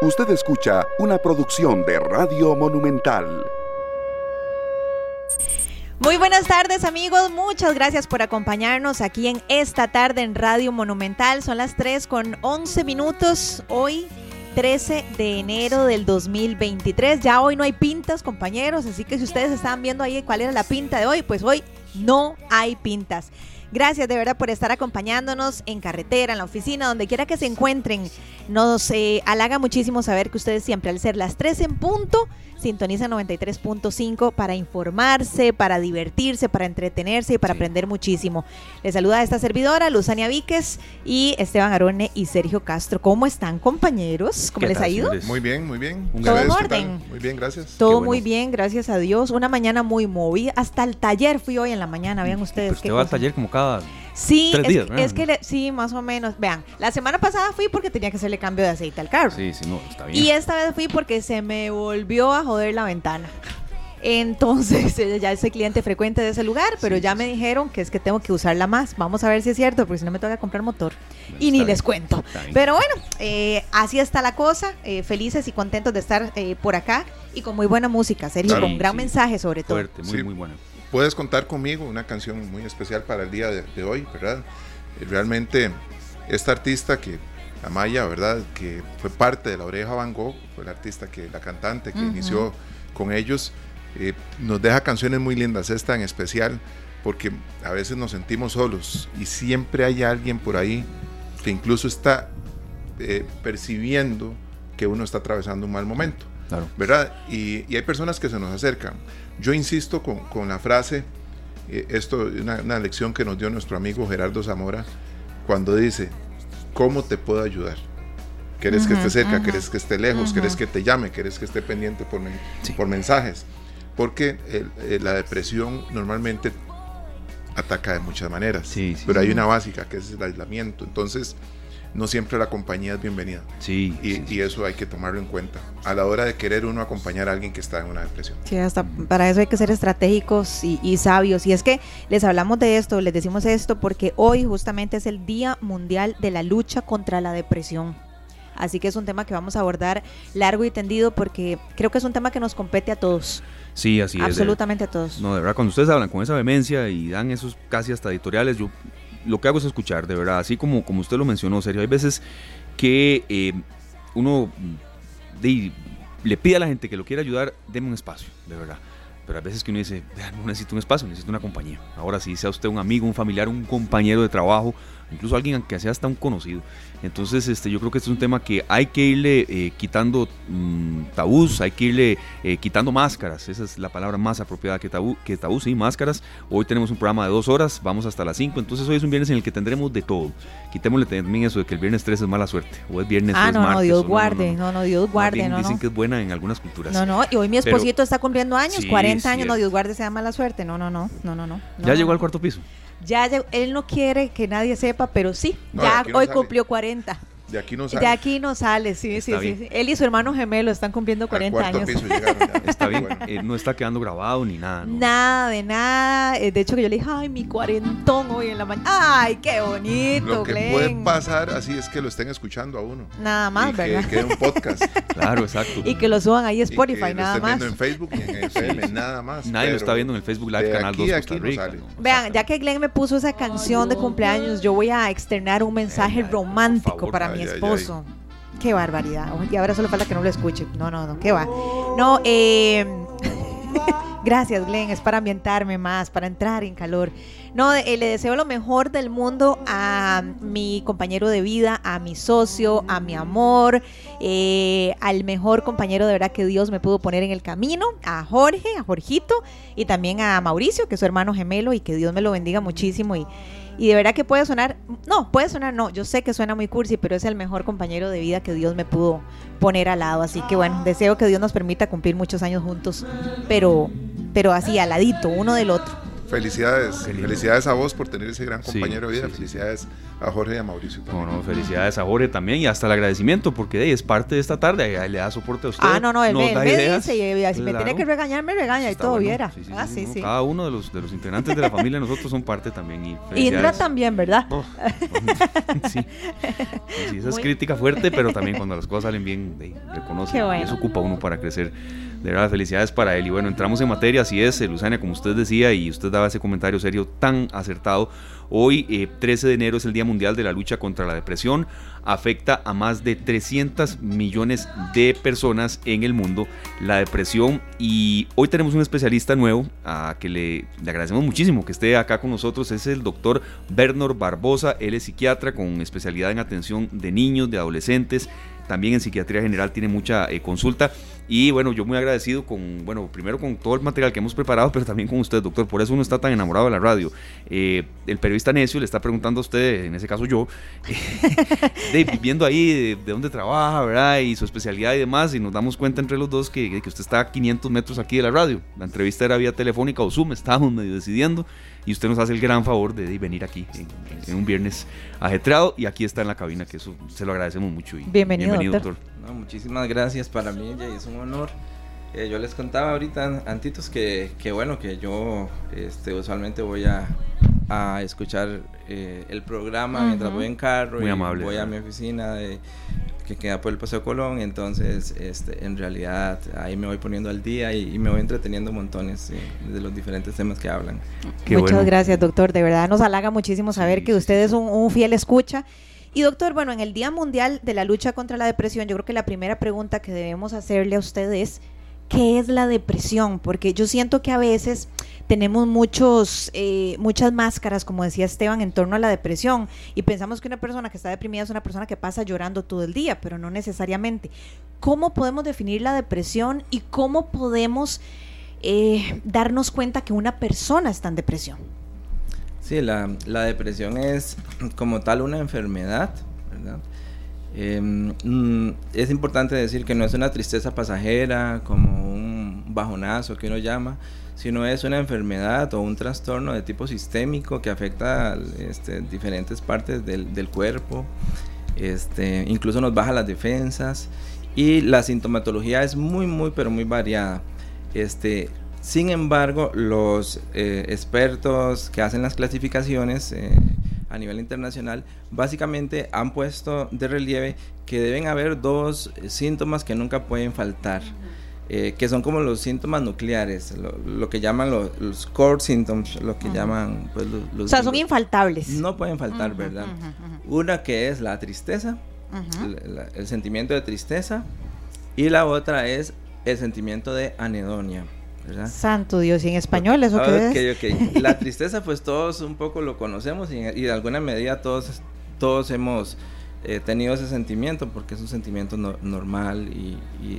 Usted escucha una producción de Radio Monumental. Muy buenas tardes amigos, muchas gracias por acompañarnos aquí en esta tarde en Radio Monumental. Son las 3 con 11 minutos. Hoy 13 de enero del 2023. Ya hoy no hay pintas, compañeros, así que si ustedes estaban viendo ahí cuál era la pinta de hoy, pues hoy no hay pintas. Gracias de verdad por estar acompañándonos en carretera, en la oficina, donde quiera que se encuentren. Nos eh, halaga muchísimo saber que ustedes siempre al ser las 3 en punto sintonizan 93.5 para informarse, para divertirse, para entretenerse y para aprender muchísimo. Les saluda esta servidora, Luzania Víquez y Esteban Arone y Sergio Castro. ¿Cómo están, compañeros? ¿Cómo les ha ido? Muy bien, muy bien. ¿Todo en orden? Muy bien, gracias. Todo muy bien, gracias a Dios. Una mañana muy movida. Hasta el taller fui hoy en la mañana, vean ustedes. Pues usted va al taller como cada Sí, es, que sí, más o menos. Vean, la semana pasada fui porque tenía que hacerle cambio de aceite al carro. Sí, sí, no, está bien. Y esta vez fui porque se me volvió a joder la ventana. Entonces, ya soy cliente frecuente de ese lugar, pero ya me dijeron que es que tengo que usarla más. Vamos a ver si es cierto, porque si no me toca comprar motor. y ni les cuento. Pero bueno, eh, así está la cosa. Eh, felices y contentos de estar eh, por acá y con muy buena música, serio, con gran mensaje sobre todo. Fuerte, muy, muy bueno puedes contar conmigo, una canción muy especial para el día de, hoy, ¿verdad? Eh, realmente esta artista que, Amaya, ¿verdad? Que fue parte de la Oreja Van Gogh, fue la artista que, la cantante que inició con ellos, eh, nos deja canciones muy lindas, esta en especial, porque a veces nos sentimos solos y siempre hay alguien por ahí que incluso está eh, percibiendo que uno está atravesando un mal momento. ¿Verdad? Y, y, hay personas que se nos acercan. Yo insisto con, la frase, eh, esto es una, lección que nos dio nuestro amigo Gerardo Zamora, cuando dice, ¿cómo te puedo ayudar? ¿Quieres que esté cerca? ¿Quieres que esté lejos? ¿Quieres que te llame? ¿Quieres que esté pendiente por, por mensajes? Porque la depresión normalmente ataca de muchas maneras, pero hay una básica que es el aislamiento. Entonces, no siempre la compañía es bienvenida. Sí y, eso hay que tomarlo en cuenta a la hora de querer uno acompañar a alguien que está en una depresión. Sí, hasta para eso hay que ser estratégicos y, sabios. Y es que les hablamos de esto, les decimos esto porque hoy justamente es el Día Mundial de la Lucha contra la Depresión. Así que es un tema que vamos a abordar largo y tendido porque creo que es un tema que nos compete a todos. Sí, así es. Absolutamente a todos. No, de verdad, cuando ustedes hablan con esa vehemencia y dan esos casi hasta editoriales, yo lo que hago es escuchar, de verdad, así como, como usted lo mencionó, Sergio, hay veces que eh, uno le pide a la gente que lo quiera ayudar, deme un espacio, de verdad. Pero a veces que uno dice, no necesito un espacio, necesito una compañía. Ahora sí, sea usted un amigo, un familiar, un compañero de trabajo, incluso alguien que sea hasta un conocido. Entonces, este, yo creo que este es un tema que hay que irle eh, quitando mm, tabús, hay que irle eh, quitando máscaras. Esa es la palabra más apropiada que tabú, que tabú, sí, máscaras. Hoy tenemos un programa de dos horas, vamos hasta las cinco. Entonces, hoy es un viernes en el que tendremos de todo. Quitémosle también eso de que el viernes 3 es mala suerte, o es viernes ah, 3 no, no, Dios guarde, no, no, Dios guarde. No, dicen que es buena en algunas culturas. No, no, y hoy mi esposito está cumpliendo años, 40 años, no, Dios guarde, sea mala suerte. No, no, no, no, no, no. ¿Ya llegó al cuarto piso? Ya, él no quiere que nadie sepa, pero sí, ya hoy cumplió 40. De aquí no sale. De aquí no sale, sí, sí, sí, Él y su hermano gemelo están cumpliendo 40 años. está bien, eh, no está quedando grabado ni nada. Nada, de nada. Eh, de hecho, que yo le dije, ay, mi cuarentón hoy en la mañana. Ay, qué bonito, Lo que puede pasar así es que lo estén escuchando a uno. Nada más, ¿verdad? Que quede un podcast. claro, exacto. Y que lo suban ahí a Spotify, nada más. viendo en Facebook y en FM, nada más. Nadie lo está viendo en el Facebook Live Canal 2 Costa Rica. Vean, ya que Glenn me puso esa canción de cumpleaños, yo voy a externar un mensaje romántico para mi esposo. Qué barbaridad. Y ahora solo falta que no lo escuche. No, no, no, qué va. No, eh, gracias Glenn, es para ambientarme más, para entrar en calor. No, eh, le deseo lo mejor del mundo a mi compañero de vida, a mi socio, a mi amor, eh, al mejor compañero de verdad que Dios me pudo poner en el camino, a Jorge, a Jorgito y también a Mauricio, que es su hermano gemelo y que Dios me lo bendiga muchísimo y y de verdad que puede sonar, no, puede sonar, no, yo sé que suena muy cursi, pero es el mejor compañero de vida que Dios me pudo poner al lado. Así que bueno, deseo que Dios nos permita cumplir muchos años juntos, pero, pero así, al ladito, uno del otro. Felicidades, felicidades a vos por tener ese gran compañero de vida, felicidades a Jorge y a Mauricio también. No, no, felicidades a Jorge también y hasta el agradecimiento porque es parte de esta tarde, ahí le da soporte a usted. Ah, no, no, él, me, dice, y, si me tiene que regañar, me regaña y todo viera. ah, sí, sí. Cada uno de los, de los integrantes de la familia nosotros son parte también. Y Indra también, ¿verdad? Oh, sí. sí, esa es crítica fuerte, pero también cuando las cosas salen bien, reconoce. Y eso ocupa uno para crecer. De verdad, felicidades para él. Y bueno, entramos en materia, así es, Luzania, como usted decía, y usted daba ese comentario serio tan acertado. Hoy, 13 eh, de enero, es el Día Mundial de la Lucha contra la Depresión. Afecta a más de 300 millones de personas en el mundo la depresión. Y hoy tenemos un especialista nuevo a que le, agradecemos muchísimo que esté acá con nosotros. Es el doctor Bernard Barbosa. Él es psiquiatra con especialidad en atención de niños, de adolescentes. También en psiquiatría general tiene mucha eh, consulta. Y bueno, yo muy agradecido con, bueno, primero con todo el material que hemos preparado, pero también con usted, doctor. Por eso uno está tan enamorado de la radio. Eh, el periodista necio le está preguntando a usted, en ese caso yo, de, viendo ahí de, dónde trabaja, ¿verdad? Y su especialidad y demás, y nos damos cuenta entre los dos que, que usted está a 500 metros aquí de la radio. La entrevista era vía telefónica o Zoom, estábamos medio decidiendo y usted nos hace el gran favor de, venir aquí en, un viernes ajetreado y aquí está en la cabina, que eso se lo agradecemos mucho. Y bienvenido, doctor. muchísimas gracias para mí, y es un honor. Eh, yo les contaba ahorita, Antitos, que, que bueno, que yo este, usualmente voy a, a escuchar eh, el programa mientras voy en carro y voy a mi oficina de que queda por el Paseo Colón, entonces este, en realidad ahí me voy poniendo al día y, me voy entreteniendo montones de los diferentes temas que hablan. Muchas gracias, doctor. De verdad nos halaga muchísimo saber que usted es un, fiel escucha. Y doctor, bueno, en el Día Mundial de la Lucha contra la Depresión, yo creo que la primera pregunta que debemos hacerle a usted es, ¿qué es la depresión? Porque yo siento que a veces tenemos muchos, eh, muchas máscaras, como decía Esteban, en torno a la depresión. Y pensamos que una persona que está deprimida es una persona que pasa llorando todo el día, pero no necesariamente. ¿Cómo podemos definir la depresión y cómo podemos eh, darnos cuenta que una persona está en depresión? Sí, la, la depresión es como tal una enfermedad, ¿verdad? Mm, es importante decir que no es una tristeza pasajera, como un bajonazo que uno llama, sino es una enfermedad o un trastorno de tipo sistémico que afecta este, diferentes partes del, del, cuerpo, este, incluso nos baja las defensas y la sintomatología es muy, muy, pero muy variada. Este, sin embargo, los eh, expertos que hacen las clasificaciones eh, a nivel internacional básicamente han puesto de relieve que deben haber dos síntomas que nunca pueden faltar. Eh, que son como los síntomas nucleares, lo, que llaman los, core symptoms, lo que llaman pues, los, O sea, son infaltables. No pueden faltar, ¿verdad? Una que es la tristeza, el, sentimiento de tristeza, y la otra es el sentimiento de anedonia. ¿Verdad? Santo Dios, ¿y en español eso qué es? La tristeza, pues todos un poco lo conocemos y, y de alguna medida todos, todos hemos He tenido ese sentimiento porque es un sentimiento normal y,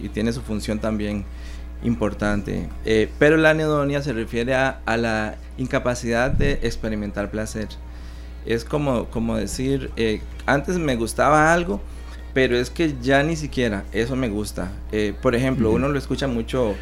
tiene su función también importante. Eh, pero la anedonia se refiere a, la incapacidad de experimentar placer. Es como, como decir, eh, antes me gustaba algo, pero es que ya ni siquiera eso me gusta. Eh, por ejemplo, uno lo escucha mucho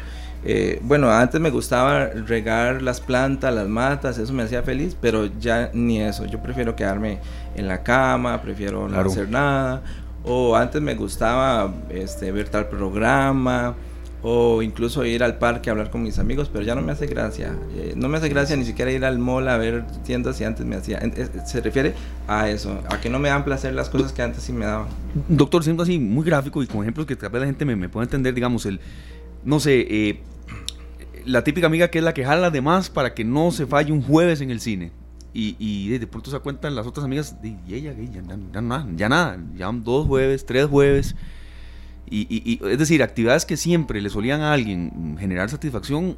eh, bueno, antes me gustaba regar las plantas, las matas, eso me hacía feliz, pero ya ni eso. Yo prefiero quedarme en la cama, prefiero no hacer nada. O antes me gustaba este, ver tal programa, o incluso ir al parque a hablar con mis amigos, pero ya no me hace gracia. Eh, no me hace gracia ni siquiera ir al mall a ver tiendas y antes me hacía. Se refiere a eso, a que no me dan placer las cosas que antes sí me daban. Doctor, siendo así muy gráfico y con ejemplos que tal vez la gente me, me pueda entender, digamos, el no sé, eh, la típica amiga que es la que jala de más para que no se falle un jueves en el cine. Y, y de pronto se cuentan las otras amigas, y ella, ya, ya, nada, ya nada, ya dos jueves, tres jueves. Y, es decir, actividades que siempre le solían a alguien generar satisfacción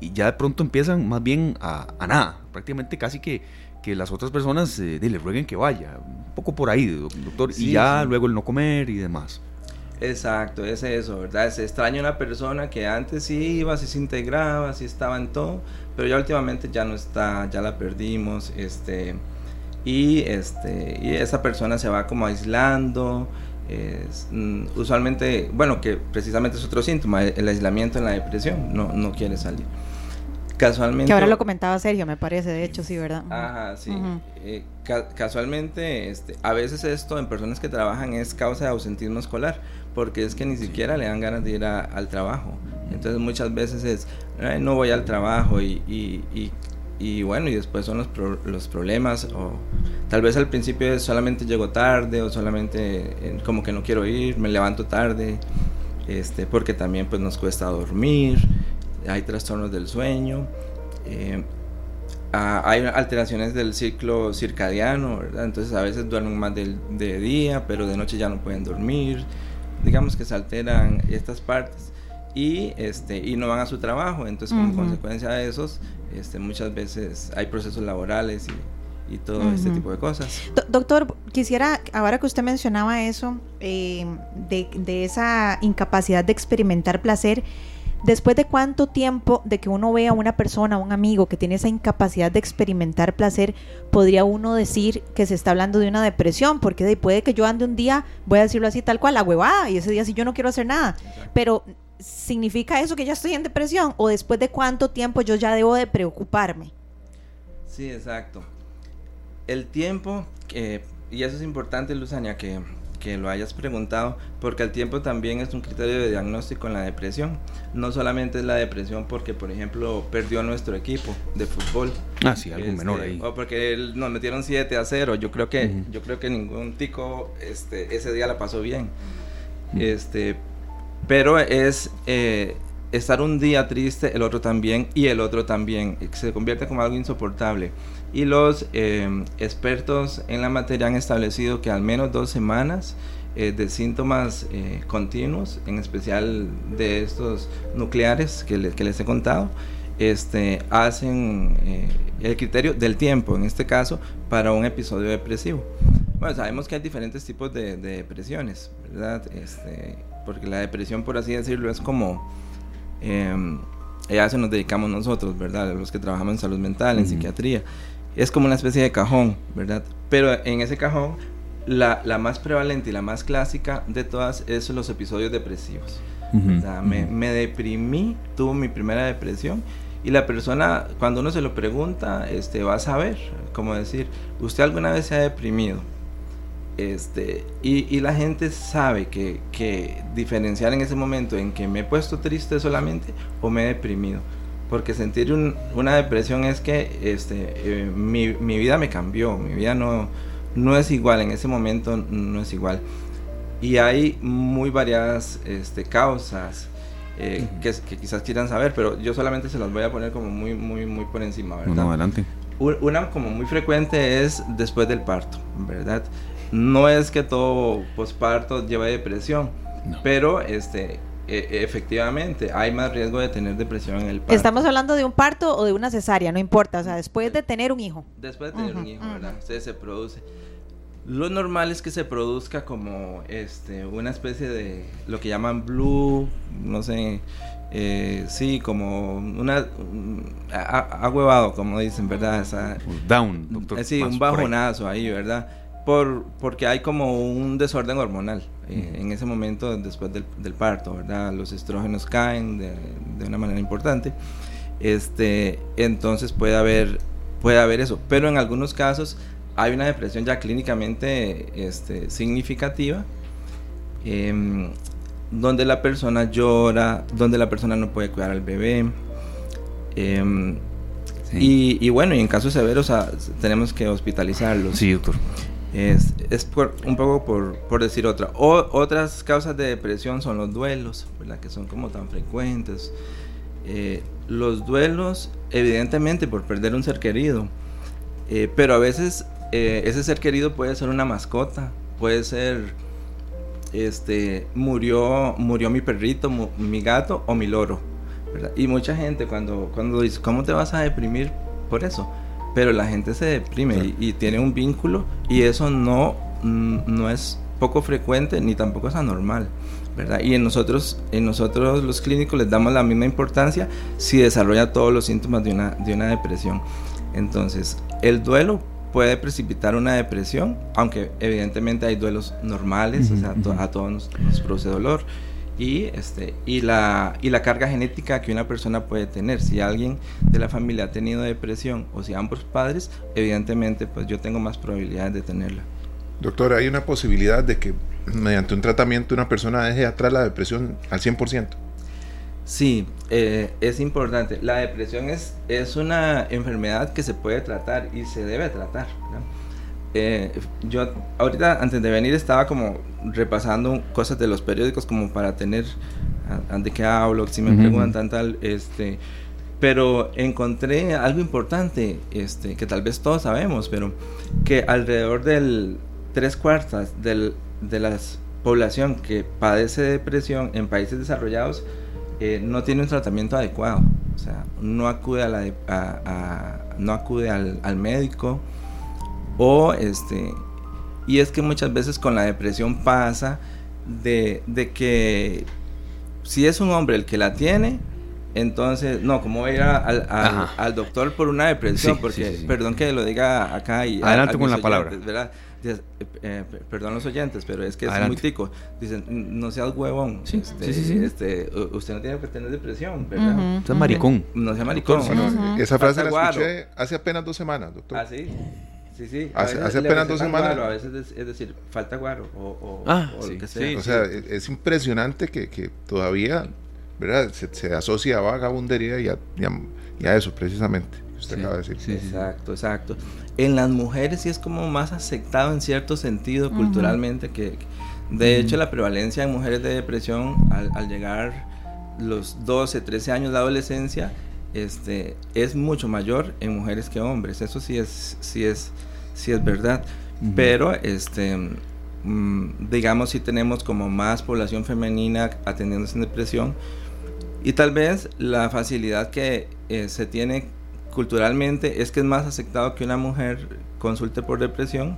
y ya de pronto empiezan más bien a, nada, prácticamente casi que, que las otras personas eh, le rueguen que vaya, un poco por ahí, doctor, y ya luego el no comer y demás. Exacto, es eso, ¿verdad? Se extraña una persona que antes sí iba, sí se integraba, sí estaba en todo, pero ya últimamente ya no está, ya la perdimos, este, y, este, y esa persona se va como aislando, es, mm, usualmente, bueno, que precisamente es otro síntoma, el aislamiento en la depresión, no, no quiere salir. Casualmente... Que ahora lo comentaba Sergio, me parece, de hecho, sí, ¿verdad? Ajá, sí. Eh, casualmente, este, a veces esto en personas que trabajan es causa de ausentismo escolar, porque es que ni siquiera le dan ganas de ir al trabajo. Entonces muchas veces es, no voy al trabajo y, y, y, bueno, y después son los, los problemas o tal vez al principio es solamente llego tarde o solamente eh, como que no quiero ir, me levanto tarde, este, porque también pues nos cuesta dormir, hay trastornos del sueño. Eh, hay alteraciones del ciclo circadiano, ¿verdad? Entonces a veces duermen más de, de, día, pero de noche ya no pueden dormir. Digamos que se alteran estas partes y, este, y no van a su trabajo. Entonces como consecuencia de esos, este, muchas veces hay procesos laborales y, y todo este tipo de cosas. doctor, quisiera, ahora que usted mencionaba eso, eh, de, de esa incapacidad de experimentar placer, Después de cuánto tiempo de que uno vea a una persona, un amigo que tiene esa incapacidad de experimentar placer, podría uno decir que se está hablando de una depresión, porque puede que yo ande un día, voy a decirlo así tal cual, la huevada, y ese día sí yo no quiero hacer nada. Pero ¿significa eso que ya estoy en depresión? ¿O después de cuánto tiempo yo ya debo de preocuparme? Sí, exacto. El tiempo, y eso es importante, Luzania, que que lo hayas preguntado, porque el tiempo también es un criterio de diagnóstico en la depresión. No solamente es la depresión porque, por ejemplo, perdió nuestro equipo de fútbol. Ah, sí, algo menor este, ahí. O porque nos metieron 7 a 0. Yo creo que, yo creo que ningún tico este, ese día la pasó bien. Este, pero es eh, estar un día triste, el otro también, y el otro también. Se convierte como algo insoportable y los eh, expertos en la materia han establecido que al menos dos semanas eh, de síntomas eh, continuos, en especial de estos nucleares que, que les he contado, este, hacen el criterio del tiempo, en este caso, para un episodio depresivo. Bueno, sabemos que hay diferentes tipos de, depresiones, ¿verdad? Este, porque la depresión, por así decirlo, es como... Eh, ya se nos dedicamos nosotros, ¿verdad? Los que trabajamos en salud mental, en psiquiatría es como una especie de cajón, ¿verdad? Pero en ese cajón, la, la más prevalente y la más clásica de todas es los episodios depresivos. me, me, deprimí, tuve mi primera depresión y la persona, cuando uno se lo pregunta, este, va a saber, como decir, ¿usted alguna vez se ha deprimido? Este, y, y la gente sabe que, que diferenciar en ese momento en que me he puesto triste solamente o me he deprimido porque sentir una depresión es que este, eh, mi, mi, vida me cambió, mi vida no, no es igual, en ese momento no es igual. Y hay muy variadas este, causas eh, que, que, quizás quieran saber, pero yo solamente se las voy a poner como muy, muy, muy por encima, ¿verdad? No, adelante. Una como muy frecuente es después del parto, ¿verdad? No es que todo posparto lleve depresión, pero este, e, efectivamente, hay más riesgo de tener depresión en el parto. Estamos hablando de un parto o de una cesárea, no importa, o sea, después de tener un hijo. Después de tener un hijo, ¿verdad? se produce. Lo normal es que se produzca como este una especie de lo que llaman blue, no sé, eh, sí, como una huevado como dicen, ¿verdad? Down, doctor. Eh, sí, un bajonazo ahí, ¿verdad? Por, porque hay como un desorden hormonal eh, en ese momento después del, del, parto, ¿verdad? Los estrógenos caen de, de, una manera importante. Este, entonces puede haber, puede haber eso. Pero en algunos casos hay una depresión ya clínicamente este, significativa, eh, donde la persona llora, donde la persona no puede cuidar al bebé. Eh, y, y, bueno, y en casos severos tenemos que hospitalizarlos. Sí, doctor. Es, es por, un poco por, por decir otra. Otras causas de depresión son los duelos, ¿verdad? que son como tan frecuentes. Eh, los duelos, evidentemente, por perder un ser querido. Eh, pero a veces eh, ese ser querido puede ser una mascota, puede ser, este, murió, murió mi perrito, mi gato o mi loro. Y mucha gente cuando, cuando dice, ¿cómo te vas a deprimir por eso? Pero la gente se deprime y, tiene un vínculo y eso no, mm, no es poco frecuente ni tampoco es anormal. ¿verdad? Y en nosotros, en nosotros los clínicos les damos la misma importancia si desarrolla todos los síntomas de una, de una depresión. Entonces, el duelo puede precipitar una depresión, aunque evidentemente hay duelos normales, o sea, a todos nos, produce dolor. Y, este, y, la, y la carga genética que una persona puede tener. Si alguien de la familia ha tenido depresión o si ambos padres, evidentemente pues yo tengo más probabilidades de tenerla. Doctor, ¿hay una posibilidad de que mediante un tratamiento una persona deje atrás la depresión al 100%? Sí, eh, es importante. La depresión es, es una enfermedad que se puede tratar y se debe tratar. Eh, yo ahorita antes de venir estaba como repasando cosas de los periódicos como para tener de qué hablo, si me preguntan tal, este, pero encontré algo importante, este, que tal vez todos sabemos, pero que alrededor del tres cuartas del, de la población que padece depresión en países desarrollados eh, no tiene un tratamiento adecuado, o sea, no acude a la, no acude al, al médico o este, y es que muchas veces con la depresión pasa de, de que si es un hombre el que la tiene, entonces, no, como voy a ir al, al, doctor por una depresión? porque, perdón que lo diga acá y... Adelante con la palabra. ¿verdad? Eh, eh, perdón los oyentes, pero es que es muy tico. Dicen, no seas huevón. Este, este, usted no tiene que tener depresión, ¿verdad? No sea maricón. No sea maricón. Esa frase la escuché hace apenas dos semanas, doctor. Ah, sí. Sí, sí. Hace, hace apenas dos semanas. a veces es, decir, falta guaro o, o, ah, o lo que sea. o sea, es impresionante que, que todavía ¿verdad? Se, se, asocia a vagabundería y a, y a, eso precisamente. Usted acaba de decir. exacto, exacto. En las mujeres sí es como más aceptado en cierto sentido culturalmente que, de hecho la prevalencia en mujeres de depresión al, al llegar los 12, 13 años de adolescencia este, es mucho mayor en mujeres que hombres. Eso sí es, sí es, sí es verdad. Pero, este, mm, digamos, si tenemos como más población femenina atendiéndose en depresión. Y tal vez la facilidad que eh, se tiene culturalmente es que es más aceptado que una mujer consulte por depresión.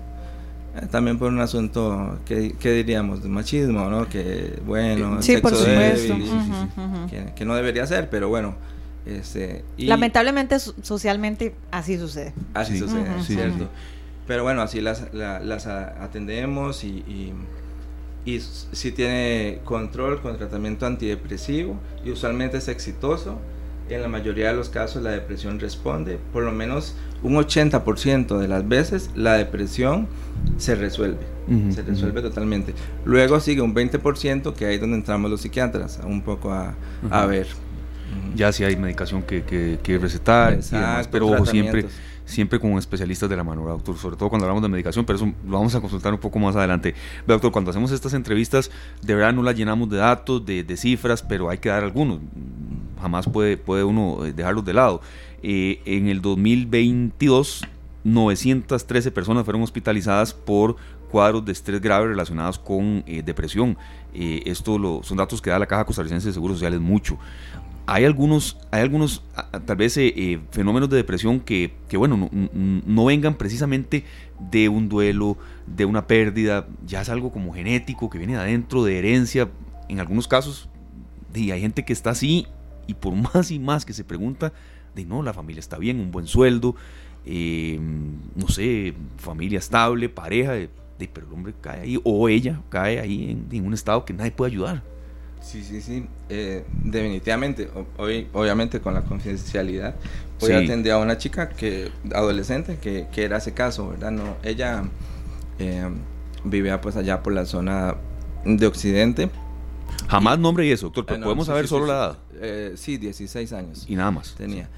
Eh, también por un asunto que, diríamos de machismo, ¿no? Que bueno, sí, sexo que, no debería ser, pero bueno, este, Lamentablemente, socialmente, así sucede. Así sucede, cierto. Pero bueno, así las, las atendemos y, y, si tiene control con tratamiento antidepresivo y usualmente es exitoso. En la mayoría de los casos la depresión responde, por lo menos un 80% de las veces la depresión se resuelve, se resuelve totalmente. Luego sigue un 20% que ahí es donde entramos los psiquiatras, un poco a, a ver ya si hay medicación que, que, recetar pero ojo, siempre, siempre con especialistas de la mano, doctor, sobre todo cuando hablamos de medicación, pero eso lo vamos a consultar un poco más adelante. Doctor, cuando hacemos estas entrevistas, de verdad no las llenamos de datos, de, cifras, pero hay que dar algunos, jamás puede, puede uno eh, dejarlos de lado. Eh, en el 2022, 913 personas fueron hospitalizadas por cuadros de estrés grave relacionados con eh, depresión. esto lo, son datos que da la Caja Costarricense de Seguros Sociales mucho hay algunos, hay algunos tal vez eh, eh, fenómenos de depresión que, que bueno, no, vengan precisamente de un duelo, de una pérdida, ya es algo como genético, que viene de adentro, de herencia. En algunos casos, y hay gente que está así y por más y más que se pregunta, de no, la familia está bien, un buen sueldo, eh, no sé, familia estable, pareja, de, pero el hombre cae ahí, o ella cae ahí en, en un estado que nadie puede ayudar. Sí, sí, sí, eh, definitivamente. Hoy, obviamente con la confidencialidad, hoy atendí a una chica que adolescente que, que era ese caso, ¿verdad? No, ella eh, vivía pues allá por la zona de Occidente. Jamás nombre y eso, doctor, pero ah, podemos saber solo la edad. Eh, sí, 16 años. Y nada más. Tenía.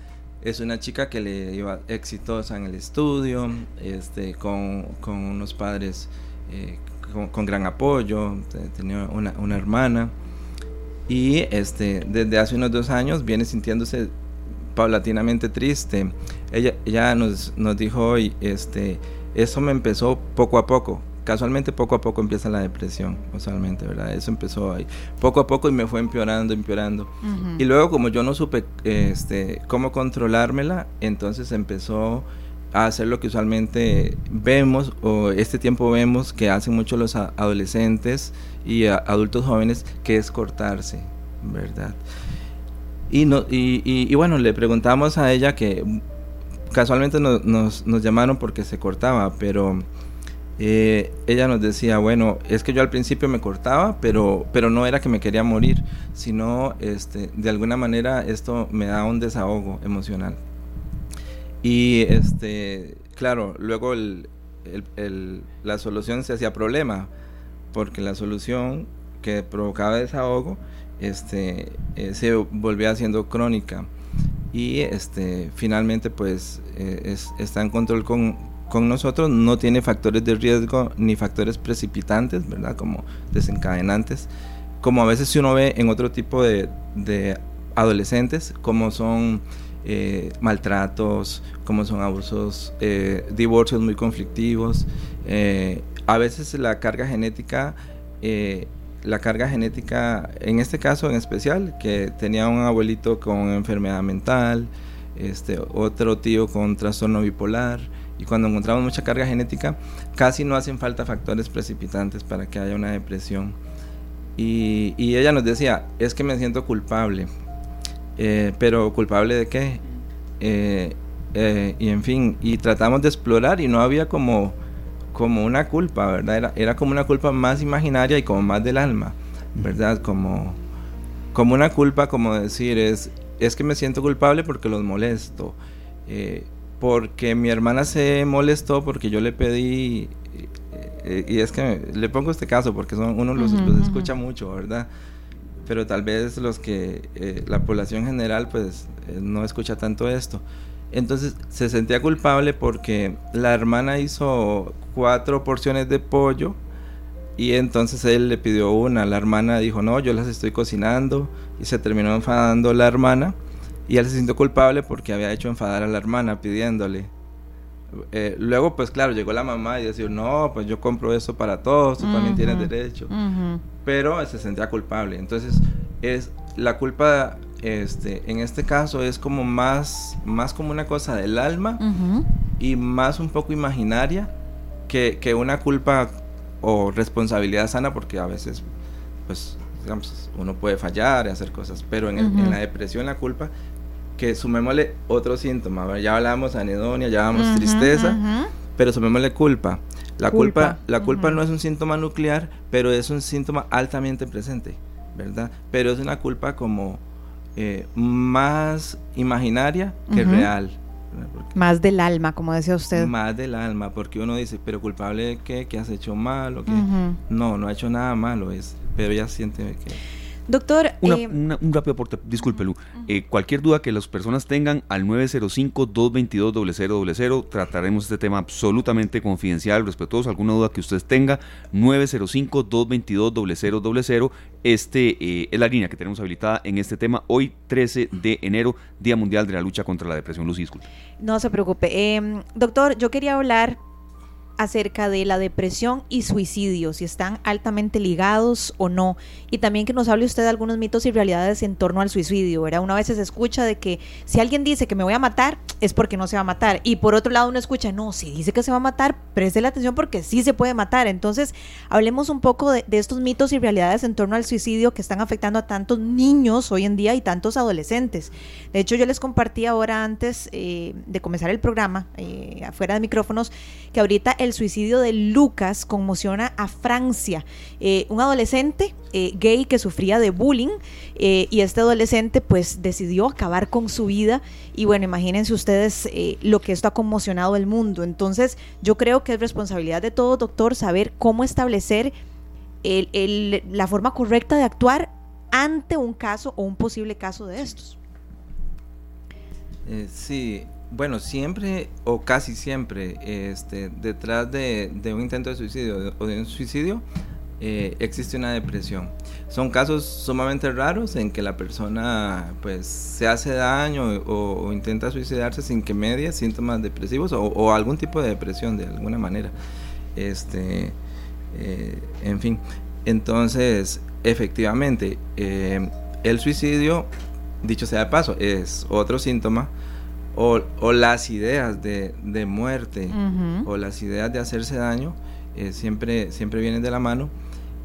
Es una chica que le iba exitosa en el estudio, este, con, con unos padres eh, con, con, gran apoyo, tenía una, una hermana. Y este, desde hace unos dos años viene sintiéndose paulatinamente triste. Ella, ella nos, nos dijo hoy, este, eso me empezó poco a poco. Casualmente poco a poco empieza la depresión, usualmente, ¿verdad? Eso empezó ahí. Poco a poco y me fue empeorando, empeorando. Y luego como yo no supe este, cómo controlármela, entonces empezó a hacer lo que usualmente vemos o este tiempo vemos que hacen mucho los adolescentes y adultos jóvenes, que es cortarse, ¿verdad? Y, no, y, y, bueno, le preguntamos a ella que casualmente nos, nos, llamaron porque se cortaba, pero eh, ella nos decía, bueno, es que yo al principio me cortaba, pero, pero no era que me quería morir, sino este, de alguna manera esto me da un desahogo emocional. Y este, claro, luego el, la solución se hacía problema, porque la solución que provocaba desahogo este, eh, se volvía haciendo crónica. Y este, finalmente pues eh, está en control con, con nosotros no tiene factores de riesgo ni factores precipitantes, ¿verdad? Como desencadenantes, como a veces uno ve en otro tipo de, adolescentes, como son eh, maltratos, como son abusos, eh, divorcios muy conflictivos. Eh, a veces la carga genética, la carga genética, en este caso en especial, que tenía un abuelito con enfermedad mental, este, otro tío con trastorno bipolar, y cuando encontramos mucha carga genética, casi no hacen falta factores precipitantes para que haya una depresión. Y, ella nos decía, es que me siento culpable, eh, pero culpable de qué? Eh, eh, y en fin, y tratamos de explorar y no había como, como una culpa, ¿verdad? Era, era como una culpa más imaginaria y como más del alma, ¿verdad? Como, como una culpa, como decir, es, es que me siento culpable porque los molesto porque mi hermana se molestó porque yo le pedí, eh, y es que le pongo este caso porque son, uno los, escucha mucho, ¿verdad? Pero tal vez los que, eh, la población general pues eh, no escucha tanto esto. Entonces se sentía culpable porque la hermana hizo cuatro porciones de pollo y entonces él le pidió una. La hermana dijo, no, yo las estoy cocinando y se terminó enfadando la hermana y él se sintió culpable porque había hecho enfadar a la hermana pidiéndole. Eh, luego, pues claro, llegó la mamá y decía, no, pues yo compro eso para todos, tú también tienes derecho. Pero se sentía culpable. Entonces, es la culpa, este, en este caso, es como más, más como una cosa del alma y más un poco imaginaria que, que una culpa o responsabilidad sana, porque a veces, pues, digamos, uno puede fallar y hacer cosas, pero en, en la depresión, la culpa que sumémosle otro síntoma. Ya hablamos anedonia, ya hablamos tristeza, pero sumémosle culpa. La culpa, la culpa no es un síntoma nuclear, pero es un síntoma altamente presente, ¿verdad? Pero es una culpa como eh, más imaginaria que real. más del alma, como decía usted. Más del alma, porque uno dice, pero culpable de qué, que has hecho mal o qué. No, no ha hecho nada malo, es, pero ella siente que Doctor, eh, un rápido aporte, disculpe Lu. Eh, cualquier duda que las personas tengan al 905-222-0000, trataremos este tema absolutamente confidencial, respetuoso. Alguna duda que usted tenga, 905-222-0000. Este eh, es la línea que tenemos habilitada en este tema hoy, 13 de enero, Día Mundial de la Lucha contra la Depresión. Lucy, disculpe. No se preocupe. Em, doctor, yo quería hablar acerca de la depresión y suicidio, si están altamente ligados o no. Y también que nos hable usted de algunos mitos y realidades en torno al suicidio. ¿verdad? Una vez se escucha de que si alguien dice que me voy a matar, es porque no se va a matar. Y por otro lado uno escucha, no, si dice que se va a matar, preste la atención porque sí se puede matar. Entonces, hablemos un poco de, estos mitos y realidades en torno al suicidio que están afectando a tantos niños hoy en día y tantos adolescentes. De hecho, yo les compartí ahora antes eh, de comenzar el programa, eh, afuera de micrófonos, que ahorita el suicidio de Lucas conmociona a Francia. Eh, un adolescente eh, gay que sufría de bullying eh, y este adolescente pues decidió acabar con su vida y bueno, imagínense ustedes lo que esto ha conmocionado el mundo. Entonces yo creo que es responsabilidad de todo doctor saber cómo establecer la forma correcta de actuar ante un caso o un posible caso de estos. sí, bueno, siempre o casi siempre, este, detrás de, un intento de suicidio o de un suicidio, eh, existe una depresión. Son casos sumamente raros en que la persona pues se hace daño o, intenta suicidarse sin que medie síntomas depresivos o, algún tipo de depresión de alguna manera. Este, eh, en fin, entonces efectivamente eh, el suicidio, dicho sea de paso, es otro síntoma o, las ideas de, muerte o las ideas de hacerse daño eh, siempre, siempre vienen de la mano.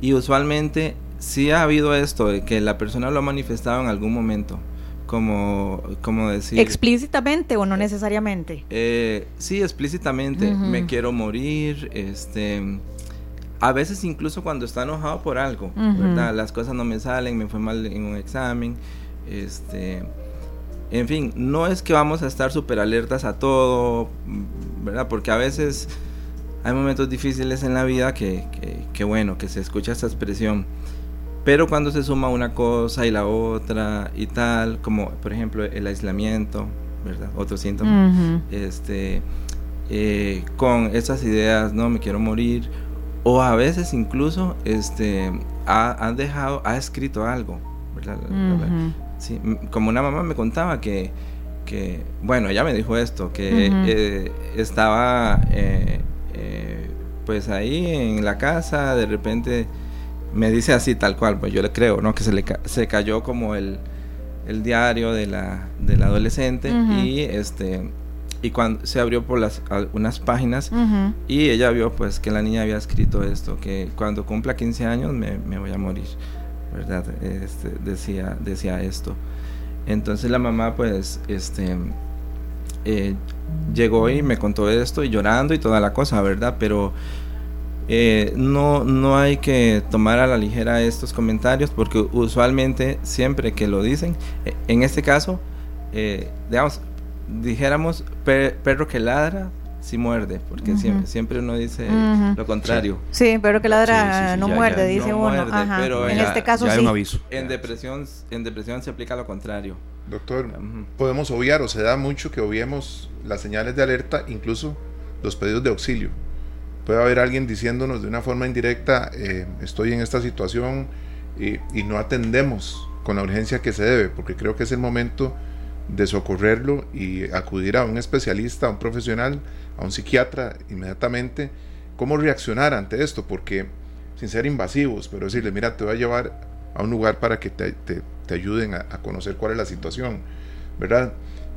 Y usualmente sí ha habido esto, de que la persona lo ha manifestado en algún momento, como, como decir... ¿Explícitamente o no necesariamente? Eh, sí, explícitamente. Me quiero morir, este... A veces incluso cuando está enojado por algo, ¿verdad? Las cosas no me salen, me fue mal en un examen, este... En fin, no es que vamos a estar súper alertas a todo, ¿verdad? Porque a veces hay momentos difíciles en la vida que, que, bueno, que se escucha esta expresión. Pero cuando se suma una cosa y la otra y tal, como por ejemplo el aislamiento, ¿verdad? Otro síntoma. Este, eh, con esas ideas, no, me quiero morir. O a veces incluso este, ha, han dejado, ha escrito algo, ¿verdad? Sí, como una mamá me contaba que, que, bueno, ella me dijo esto, que eh, estaba eh, pues ahí en la casa, de repente me dice así tal cual, pues yo le creo, ¿no? Que se le se cayó como el, el diario de la, del adolescente y este y cuando se abrió por las algunas páginas y ella vio pues que la niña había escrito esto, que cuando cumpla 15 años me, me voy a morir, ¿verdad? Este, decía, decía esto. Entonces la mamá pues este eh, llegó y me contó esto y llorando y toda la cosa, ¿verdad? Pero eh, no, no hay que tomar a la ligera estos comentarios porque usualmente siempre que lo dicen, eh, en este caso, digamos, dijéramos perro que ladra, sí muerde, porque siempre, siempre, uno dice lo contrario. Sí, perro que ladra no muerde, dice uno. Pero en este caso sí. aviso. En depresión, en depresión se aplica lo contrario. Doctor, podemos obviar o se da mucho que obviemos las señales de alerta, incluso los pedidos de auxilio puede haber alguien diciéndonos de una forma indirecta, eh, estoy en esta situación y, no atendemos con la urgencia que se debe, porque creo que es el momento de socorrerlo y acudir a un especialista, a un profesional, a un psiquiatra inmediatamente, cómo reaccionar ante esto, porque sin ser invasivos, pero decirle, mira, te voy a llevar a un lugar para que te, ayuden a, conocer cuál es la situación, ¿verdad?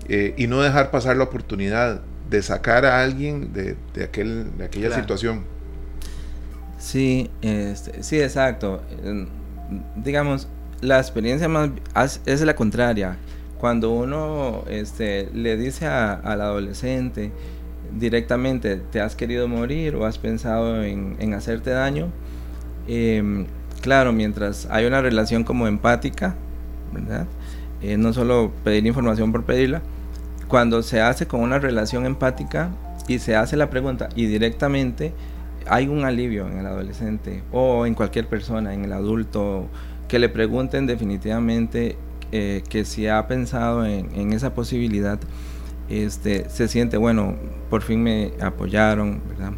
Eh, y no dejar pasar la oportunidad de sacar a alguien de, de, aquel, de aquella situación. Sí, este, sí, exacto. Digamos, la experiencia más es la contraria. Cuando uno este, le dice al adolescente directamente, te has querido morir o has pensado en, hacerte daño, em, claro, mientras hay una relación como empática, ¿verdad? Eh, no solo pedir información por pedirla, cuando se hace con una relación empática y se hace la pregunta y directamente hay un alivio en el adolescente o en cualquier persona, en el adulto, que le pregunten definitivamente eh, que si ha pensado en, esa posibilidad, este, se siente, bueno, por fin me apoyaron, ¿verdad?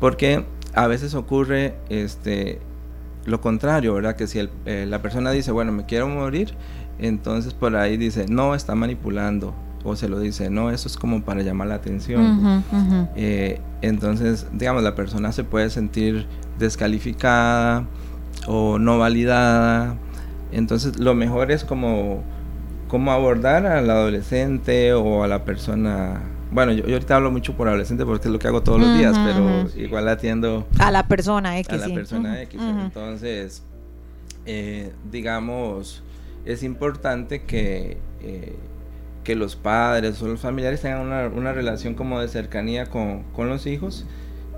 Porque a veces ocurre este, lo contrario, ¿verdad? Que si eh, la persona dice, bueno, me quiero morir, entonces por ahí dice, no, está manipulando, o se lo dice, no, eso es como para llamar la atención. Eh, entonces, digamos, la persona se puede sentir descalificada o no validada. Entonces, lo mejor es como, como abordar al adolescente o a la persona. Bueno, yo, ahorita hablo mucho por adolescente porque es lo que hago todos los días, pero igual atiendo a la persona X. A la persona X. Entonces, eh, digamos, es importante que eh, que los padres o los familiares tengan una, relación como de cercanía con, los hijos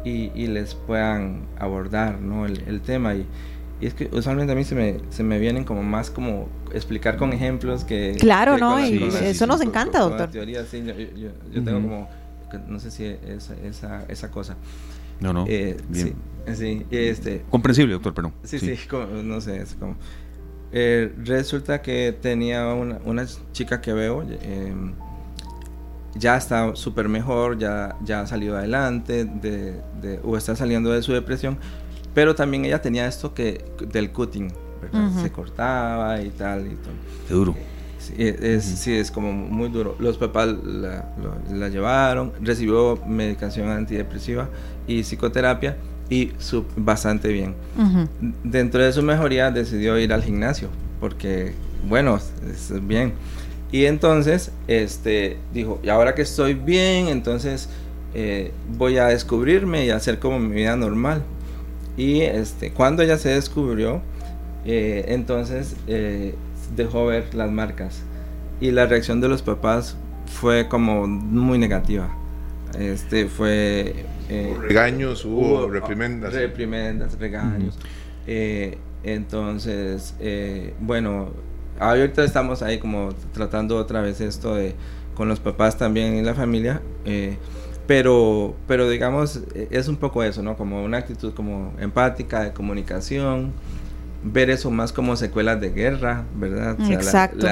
y, les puedan abordar ¿no? el, tema. Y, es que usualmente a mí se me, se me vienen como más como explicar con ejemplos que... Claro, ¿no? y eso nos encanta, doctor. Teoría, sí, yo, tengo como, no sé si esa, esa, esa cosa. No, no. Eh, bien. Sí, este, Comprensible, doctor, pero. Sí, sí, no sé, es como... Eh, resulta que tenía una, chica que veo, em, ya está súper mejor, ya, ya ha salido adelante de, o está saliendo de su depresión, pero también ella tenía esto que del cutting, Se cortaba y tal. Y todo. Qué duro. Sí es, sí, es como muy duro. Los papás la, la llevaron, recibió medicación antidepresiva y psicoterapia y bastante bien. Dentro de su mejoría decidió ir al gimnasio porque, bueno, es bien. Y entonces, este, dijo, y ahora que estoy bien, entonces eh, voy a descubrirme y hacer como mi vida normal. Y este, cuando ella se descubrió, eh, entonces eh, dejó ver las marcas y la reacción de los papás fue como muy negativa. Este fue... Eh, regaños, hubo, reprimendas. Reprimendas, regaños. Eh, entonces, eh, bueno, ahorita estamos ahí como tratando otra vez esto de con los papás también y la familia. Pero, pero digamos, es un poco eso, ¿no? Como una actitud como empática, de comunicación, ver eso más como secuelas de guerra, ¿verdad? Exacto.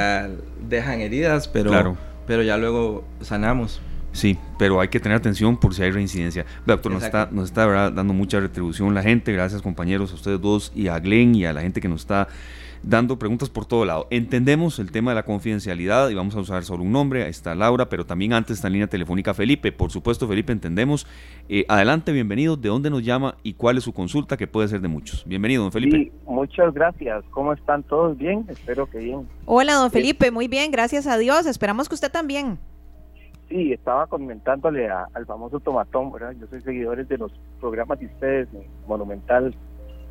dejan heridas, pero, pero ya luego sanamos. Sí, pero hay que tener atención por si hay reincidencia. Doctor, nos está, nos está dando mucha retribución la gente. Gracias, compañeros, a ustedes dos y a Glenn y a la gente que nos está dando preguntas por todo lado. Entendemos el tema de la confidencialidad y vamos a usar solo un nombre, ahí está Laura, pero también antes está en línea telefónica Felipe. Por supuesto, Felipe, entendemos. Eh, adelante, bienvenido. ¿De dónde nos llama y cuál es su consulta, que puede ser de muchos? Bienvenido, don Felipe. Sí, muchas gracias. ¿Cómo están todos? Bien, espero que bien. Hola, don Felipe, muy bien, gracias a Dios. Esperamos que usted también. Sí, estaba comentándole al famoso Tomatón, ¿verdad? Yo soy seguidor de los programas de ustedes, Monumental.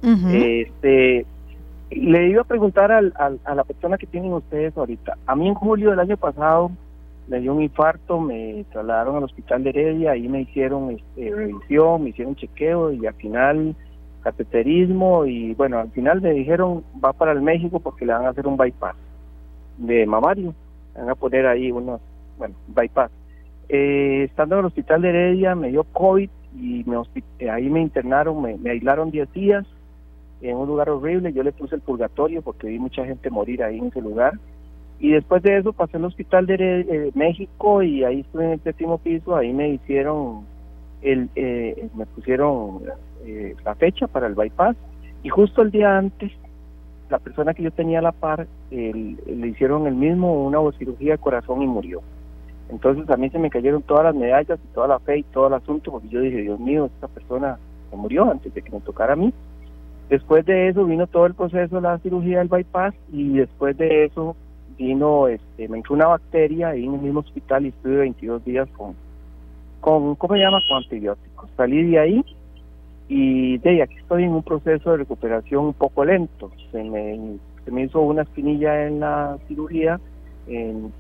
Este, le iba a preguntar al, a la persona que tienen ustedes ahorita. A mí en julio del año pasado me dio un infarto, me trasladaron al hospital de Heredia, ahí me hicieron este, revisión, me hicieron chequeo y al final cateterismo y bueno, al final me dijeron va para el México porque le van a hacer un bypass de mamario, van a poner ahí unos, bueno, bypass. Eh, estando en el hospital de Heredia me dio COVID y me ahí me internaron, me, me aislaron 10 días en un lugar horrible, yo le puse el purgatorio porque vi mucha gente morir ahí en ese lugar. Y después de eso pasé al hospital de eh, México y ahí estuve en el séptimo piso, ahí me hicieron, el, eh, me pusieron eh, la fecha para el bypass y justo el día antes, la persona que yo tenía a la par, le hicieron el mismo, una cirugía de corazón y murió. Entonces a mí se me cayeron todas las medallas y toda la fe y todo el asunto porque yo dije, Dios mío, esta persona se murió antes de que me tocara a mí. Después de eso vino todo el proceso de la cirugía del bypass y después de eso vino, este, me entró una bacteria ahí en el mismo hospital y estuve 22 días con, con ¿cómo se llama? Con antibióticos. Salí de ahí y de ahí aquí estoy en un proceso de recuperación un poco lento. Se me, se me hizo una espinilla en la cirugía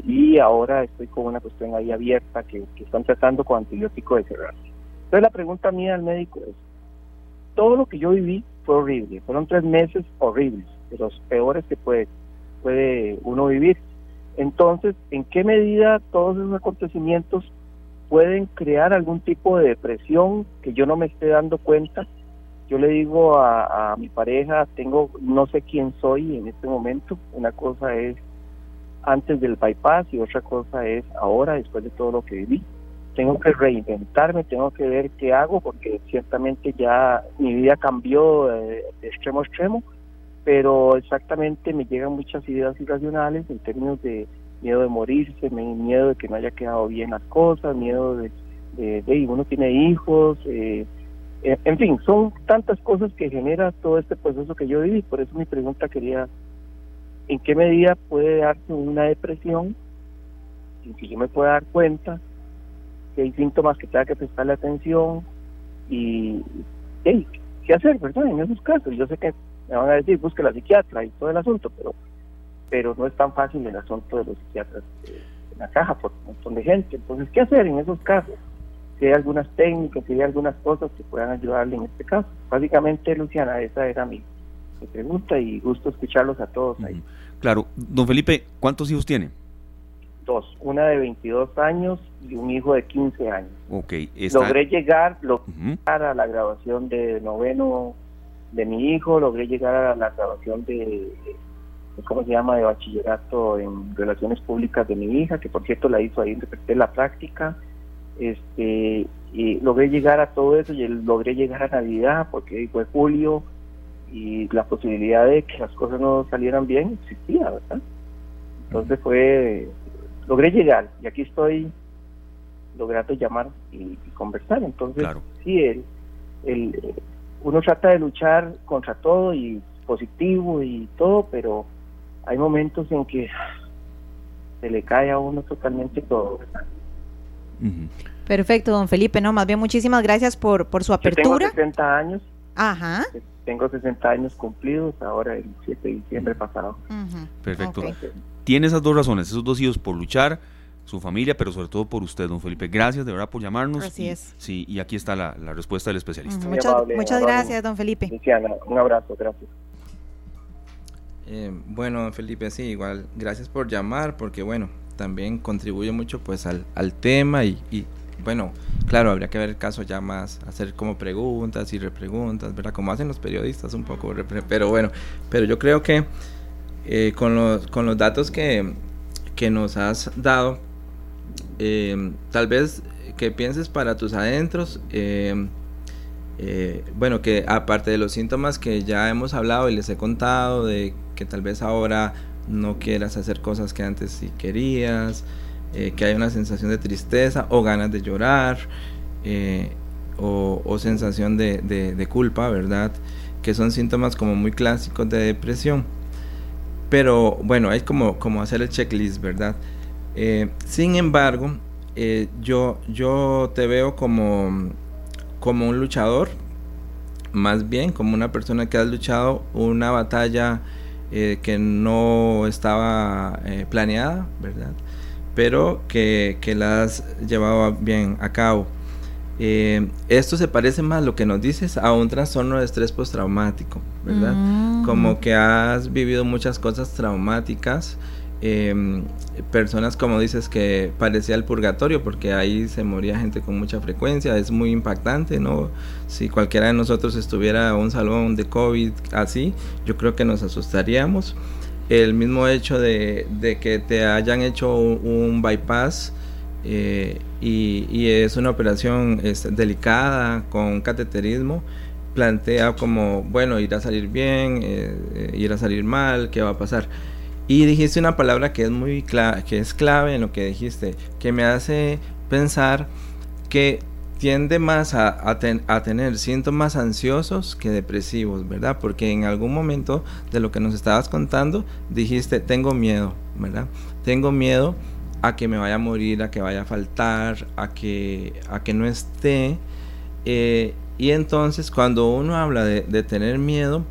y ahora estoy con una cuestión ahí abierta que, están tratando con antibiótico de cerrar. Entonces la pregunta mía al médico es, todo lo que yo viví fue horrible. Fueron tres meses horribles, de los peores que puede, puede uno vivir. Entonces, ¿en qué medida todos esos acontecimientos pueden crear algún tipo de depresión que yo no me esté dando cuenta? Yo le digo a, a mi pareja, tengo, no sé quién soy en este momento. Una cosa es antes del bypass y otra cosa es ahora, después de todo lo que viví tengo que reinventarme, tengo que ver qué hago, porque ciertamente ya mi vida cambió de, extremo a extremo, pero exactamente me llegan muchas ideas irracionales en términos de miedo de morirse, miedo de que no haya quedado bien las cosas, miedo de, de, uno tiene hijos, eh, eh, en fin, son tantas cosas que genera todo este proceso que yo viví, por eso mi pregunta quería, ¿en qué medida puede darse una depresión sin que yo me pueda dar cuenta? Que hay síntomas que tenga que prestarle atención y qué hacer, ¿verdad? En esos casos, yo sé que me van a decir, busque la psiquiatra y todo el asunto, pero pero no es tan fácil el asunto de los psiquiatras eh, en la caja por un montón de gente. Entonces, ¿qué hacer en esos casos? Si hay algunas técnicas, si hay algunas cosas que puedan ayudarle en este caso. Básicamente, Luciana, esa era mi, pregunta y gusto escucharlos a todos ahí. Claro. Don Felipe, ¿cuántos hijos tiene? Dos, una de 22 años y un hijo de 15 años. Okay, Logré llegar, a la grabación de noveno de mi hijo, logré llegar a la grabación de, ¿cómo se llama?, de bachillerato en relaciones públicas de mi hija, que por cierto la hizo ahí, interpreté la práctica, este, y logré llegar a todo eso y logré llegar a Navidad, porque fue julio, y la posibilidad de que las cosas no salieran bien existía, ¿verdad? Entonces fue logré llegar y aquí estoy logrando llamar y, conversar. Entonces, sí, el, el, uno trata de luchar contra todo y positivo y todo, pero hay momentos en que se le cae a uno totalmente todo. Perfecto, don Felipe. No, más bien muchísimas gracias por, por su apertura. tengo 60 años. Ajá. Tengo 60 años cumplidos ahora el 7 de diciembre pasado. Perfecto. Tiene esas dos razones, esos dos hijos por luchar, su familia, pero sobre todo por usted, don Felipe. Gracias de verdad por llamarnos. Así es. Sí, y aquí está la, respuesta del especialista. muchas, gracias, don Felipe. un abrazo, gracias. Eh, bueno, don Felipe, sí, igual, gracias por llamar, porque bueno, también contribuye mucho pues al, al tema y, y, bueno, claro, habría que ver el caso ya más, hacer como preguntas y repreguntas, ¿verdad? Como hacen los periodistas un poco, pero bueno, pero yo creo que eh, con, los, con los datos que, que nos has dado, eh, tal vez que pienses para tus adentros, eh, eh, bueno, que aparte de los síntomas que ya hemos hablado y les he contado, de que tal vez ahora no quieras hacer cosas que antes sí querías, que hay una sensación de tristeza o ganas de llorar, o, sensación de, de, culpa, ¿verdad? Que son síntomas como muy clásicos de depresión. Pero bueno, hay como, como hacer el checklist, ¿verdad? Eh, sin embargo, eh, yo, yo te veo como, como un luchador, más bien como una persona que has luchado una batalla eh, que no estaba planeada, ¿verdad? Pero que, que, la has llevado bien a cabo. Esto se parece más, lo que nos dices, a un trastorno de estrés postraumático, ¿verdad? Mm. Como que has vivido muchas cosas traumáticas eh, personas como dices que parecía el purgatorio porque ahí se moría gente con mucha frecuencia, es muy impactante, ¿no? Si cualquiera de nosotros estuviera en un salón de COVID así, yo creo que nos asustaríamos. El mismo hecho de, que te hayan hecho un, bypass eh, y, es una operación delicada con cateterismo, plantea como, bueno, irá a salir bien, eh, irá a salir mal, ¿qué va a pasar? Y dijiste una palabra que es muy clave, que es clave en lo que dijiste, que me hace pensar que tiende más a, tener síntomas ansiosos que depresivos, ¿verdad? Porque en algún momento de lo que nos estabas contando dijiste, tengo miedo, ¿verdad? Tengo miedo a que me vaya a morir, a que vaya a faltar, a que, a que no esté. Eh, y entonces cuando uno habla de, de tener miedo,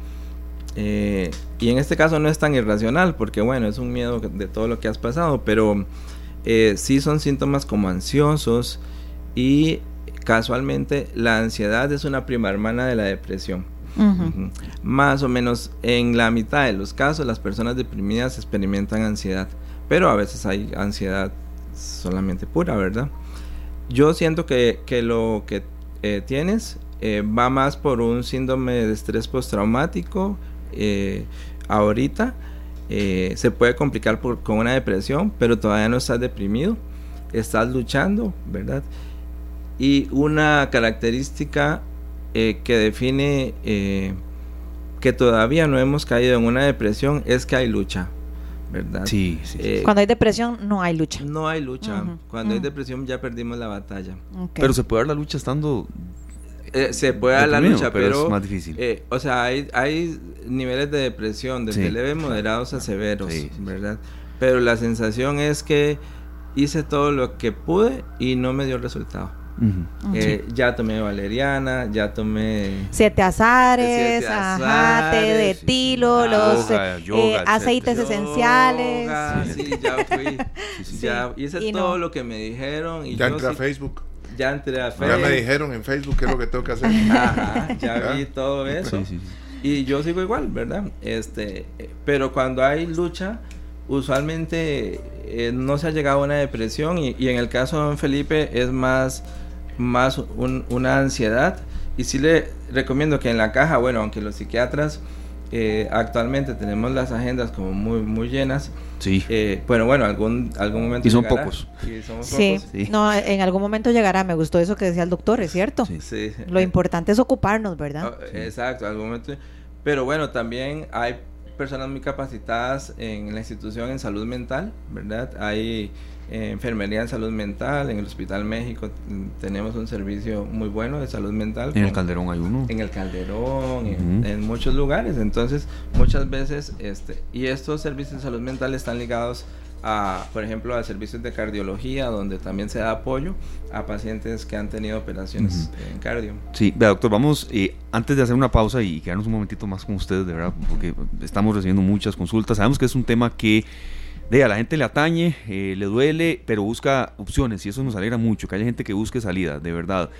eh, y en este caso no es tan irracional, porque bueno, es un miedo de todo lo que has pasado, pero eh, sí son síntomas como ansiosos y casualmente la ansiedad es una prima hermana de la depresión. Más o menos en la mitad de los casos las personas deprimidas experimentan ansiedad, pero a veces hay ansiedad solamente pura, ¿verdad? Yo siento que, que lo que eh, tienes eh, va más por un síndrome de estrés postraumático, eh, ahorita eh, se puede complicar con una depresión, pero todavía no estás deprimido, estás luchando, ¿verdad? Y una característica que define que todavía no hemos caído en una depresión es que hay lucha, ¿verdad? Sí, sí. Cuando hay depresión no hay lucha. No hay lucha. Cuando hay depresión ya perdimos la batalla. Pero se puede dar la lucha estando eh, se puede dar la lucha, pero, es más difícil. Eh, o sea, hay, hay niveles de depresión, desde leves, moderados a severos, ¿verdad? Pero la sensación es que hice todo lo que pude y no me dio resultado. Eh, ya tomé valeriana, ya tomé siete azares, té de tilo, los aceites esenciales. sí, ya fui, ya hice todo lo que me dijeron y ya entré a Facebook ya entré a Facebook. Ya me dijeron en Facebook qué es lo que tengo que hacer. ya vi todo eso. Y yo sigo igual, ¿verdad? Este, pero cuando hay lucha, usualmente eh, no se ha llegado a una depresión y, en el caso de don Felipe es más, más una ansiedad. Y sí le recomiendo que en la caja, bueno, aunque los psiquiatras eh, actualmente tenemos las agendas como muy, muy llenas. Sí. Eh, bueno, bueno, algún, algún momento. Y son pocos. Sí, no, en algún momento llegará. Me gustó eso que decía el doctor, es cierto. Sí. Lo importante es ocuparnos, ¿verdad? Oh, exacto, algún momento. Pero bueno, también hay personas muy capacitadas en la institución en salud mental, ¿verdad? Hay enfermería en salud mental, en el Hospital México tenemos un servicio muy bueno de salud mental. En el Calderón hay uno. En el Calderón, en, muchos lugares. Entonces, muchas veces, este, y estos servicios de salud mental están ligados a, por ejemplo, a servicios de cardiología, donde también se da apoyo a pacientes que han tenido operaciones en cardio. Sí, doctor, vamos, eh, antes de hacer una pausa y quedarnos un momentito más con ustedes, de verdad, porque estamos recibiendo muchas consultas, sabemos que es un tema que de a la gente le atañe, eh, le duele, pero busca opciones y eso nos alegra mucho, que haya gente que busque salida, de verdad.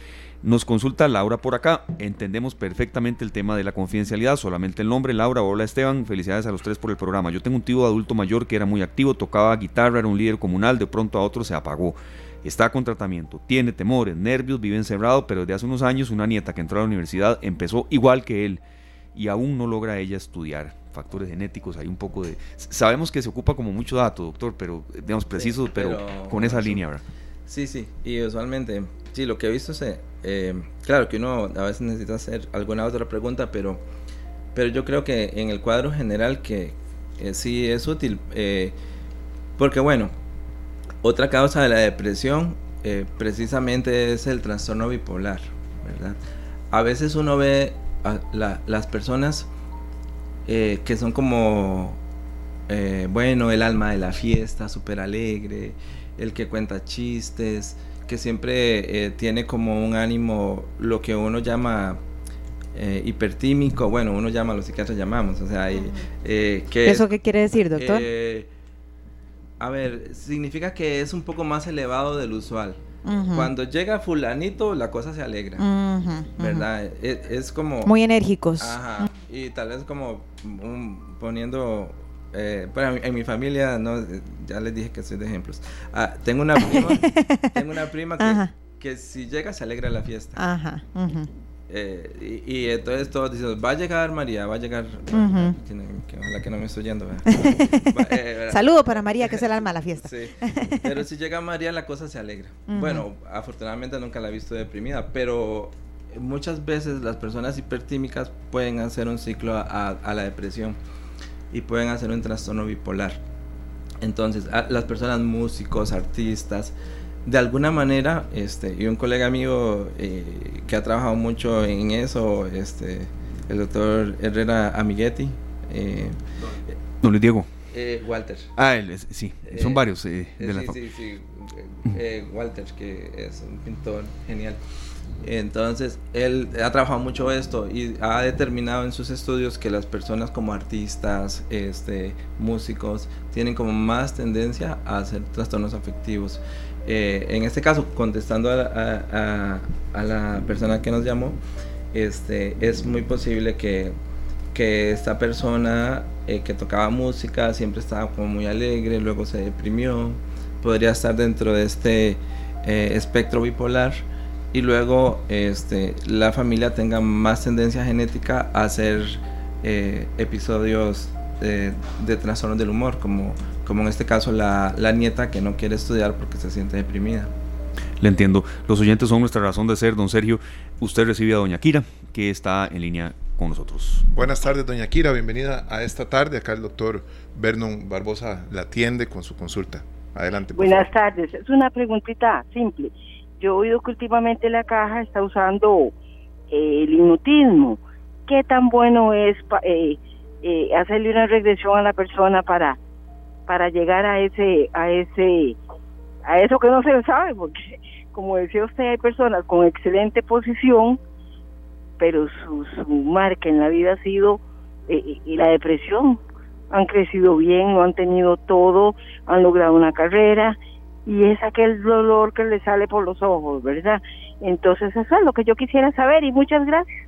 Nos consulta Laura por acá, entendemos perfectamente el tema de la confidencialidad, solamente el nombre, Laura, hola Esteban, felicidades a los tres por el programa. Yo tengo un tío adulto mayor que era muy activo, tocaba guitarra, era un líder comunal, de pronto a otro se apagó. Está con tratamiento, tiene temores, nervios, vive encerrado, pero desde hace unos años una nieta que entró a la universidad empezó igual que él y aún no logra ella estudiar factores genéticos, hay un poco de... Sabemos que se ocupa como mucho dato, doctor, pero digamos preciso, pero, con esa línea, ¿verdad? Sí, sí, y usualmente, sí, lo que he visto es, eh, claro que uno a veces necesita hacer alguna otra pregunta, pero, pero yo creo que en el cuadro general que sí es útil, eh, porque bueno, otra causa de la depresión eh, precisamente es el trastorno bipolar, ¿verdad? A veces uno ve a las personas eh, que son como, eh, bueno, el alma de la fiesta, súper alegre, el que cuenta chistes, que siempre eh, tiene como un ánimo, lo que uno llama hipertímico, bueno, uno llama, los psiquiatras llamamos, o sea, que ¿Eso qué quiere decir, doctor? a ver, significa que es un poco más elevado del usual. Cuando llega fulanito, la cosa se alegra, ¿verdad? E, es, como... Muy enérgicos. Ajá. Y tal vez como poniendo... Eh, en mi familia, no, ya les dije que soy de ejemplos. Ah, tengo una prima, tengo una prima que, que, si llega se alegra la fiesta. Ajá. Eh, y, entonces todos dicen, va a llegar María, va a llegar, que, ojalá que no me estoy yendo. Eh, Saludo para María, que es el alma de la fiesta. Sí, pero si llega María la cosa se alegra. Bueno, afortunadamente nunca la he visto deprimida, pero muchas veces las personas hipertímicas pueden hacer un ciclo a, a la depresión y pueden hacer un trastorno bipolar. Entonces, las personas músicos, artistas, de alguna manera, este, y un colega mío eh, que ha trabajado mucho en eso, este, el doctor Herrera Amiguetti. Eh, Don Luis Diego. Eh, Walter. Ah, él, sí, son varios. de sí, la sí, sí, Walter, que es un pintor genial. Entonces, él ha trabajado mucho esto y ha determinado en sus estudios que las personas como artistas, este, músicos, tienen como más tendencia a hacer trastornos afectivos. Eh, en este caso, contestando a, la persona que nos llamó, este, es muy posible que, que esta persona eh, que tocaba música siempre estaba como muy alegre, luego se deprimió, podría estar dentro de este eh, espectro bipolar y luego este, la familia tenga más tendencia genética a hacer episodios de, de trastornos del humor, como como en este caso la, nieta que no quiere estudiar porque se siente deprimida. Le entiendo. Los oyentes son nuestra razón de ser, don Sergio. Usted recibe a doña Kira, que está en línea con nosotros. Buenas tardes, doña Kira. Bienvenida a esta tarde. Acá el doctor Vernon Barbosa la atiende con su consulta. Adelante. Buenas tardes. Es una preguntita simple. Yo he oído que últimamente la caja está usando eh, el hipnotismo. ¿Qué tan bueno es eh, eh, hacerle una regresión a la persona para para llegar a ese a ese a eso que no se sabe porque como decía usted hay personas con excelente posición pero su, su marca en la vida ha sido eh, eh, y la depresión han crecido bien lo han tenido todo han logrado una carrera y es aquel dolor que le sale por los ojos verdad entonces eso es lo que yo quisiera saber y muchas gracias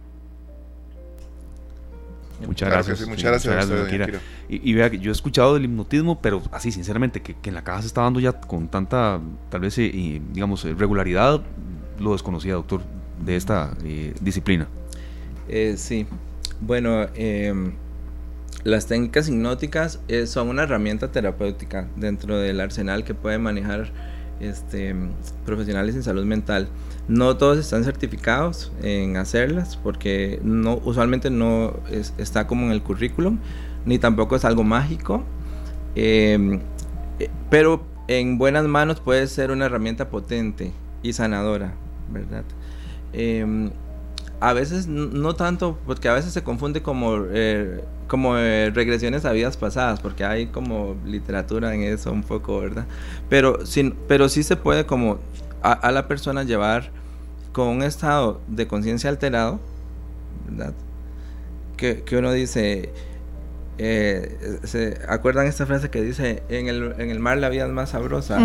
Muchas gracias. muchas gracias, Y, vea que yo he escuchado del hipnotismo, pero así, sinceramente, que, en la caja se está dando ya con tanta, tal vez, eh, digamos, eh, regularidad, lo desconocía, doctor, de esta eh, disciplina. sí, bueno, em, las técnicas hipnóticas son una herramienta terapéutica dentro del arsenal que puede manejar este, profesionales en salud mental. No todos están certificados en hacerlas porque no, usualmente no está como en el currículum, ni tampoco es algo mágico. Em, eh, pero en buenas manos puede ser una herramienta potente y sanadora, ¿verdad? Em, a veces no tanto, porque a veces se confunde como, eh, como eh, regresiones a vidas pasadas, porque hay como literatura en eso un poco, ¿verdad? Pero, sin, pero sí se puede como a, la persona llevar con un estado de conciencia alterado, ¿verdad? Que, que, uno dice, eh, ¿se acuerdan esta frase que dice, en el, en el mar la vida es más sabrosa?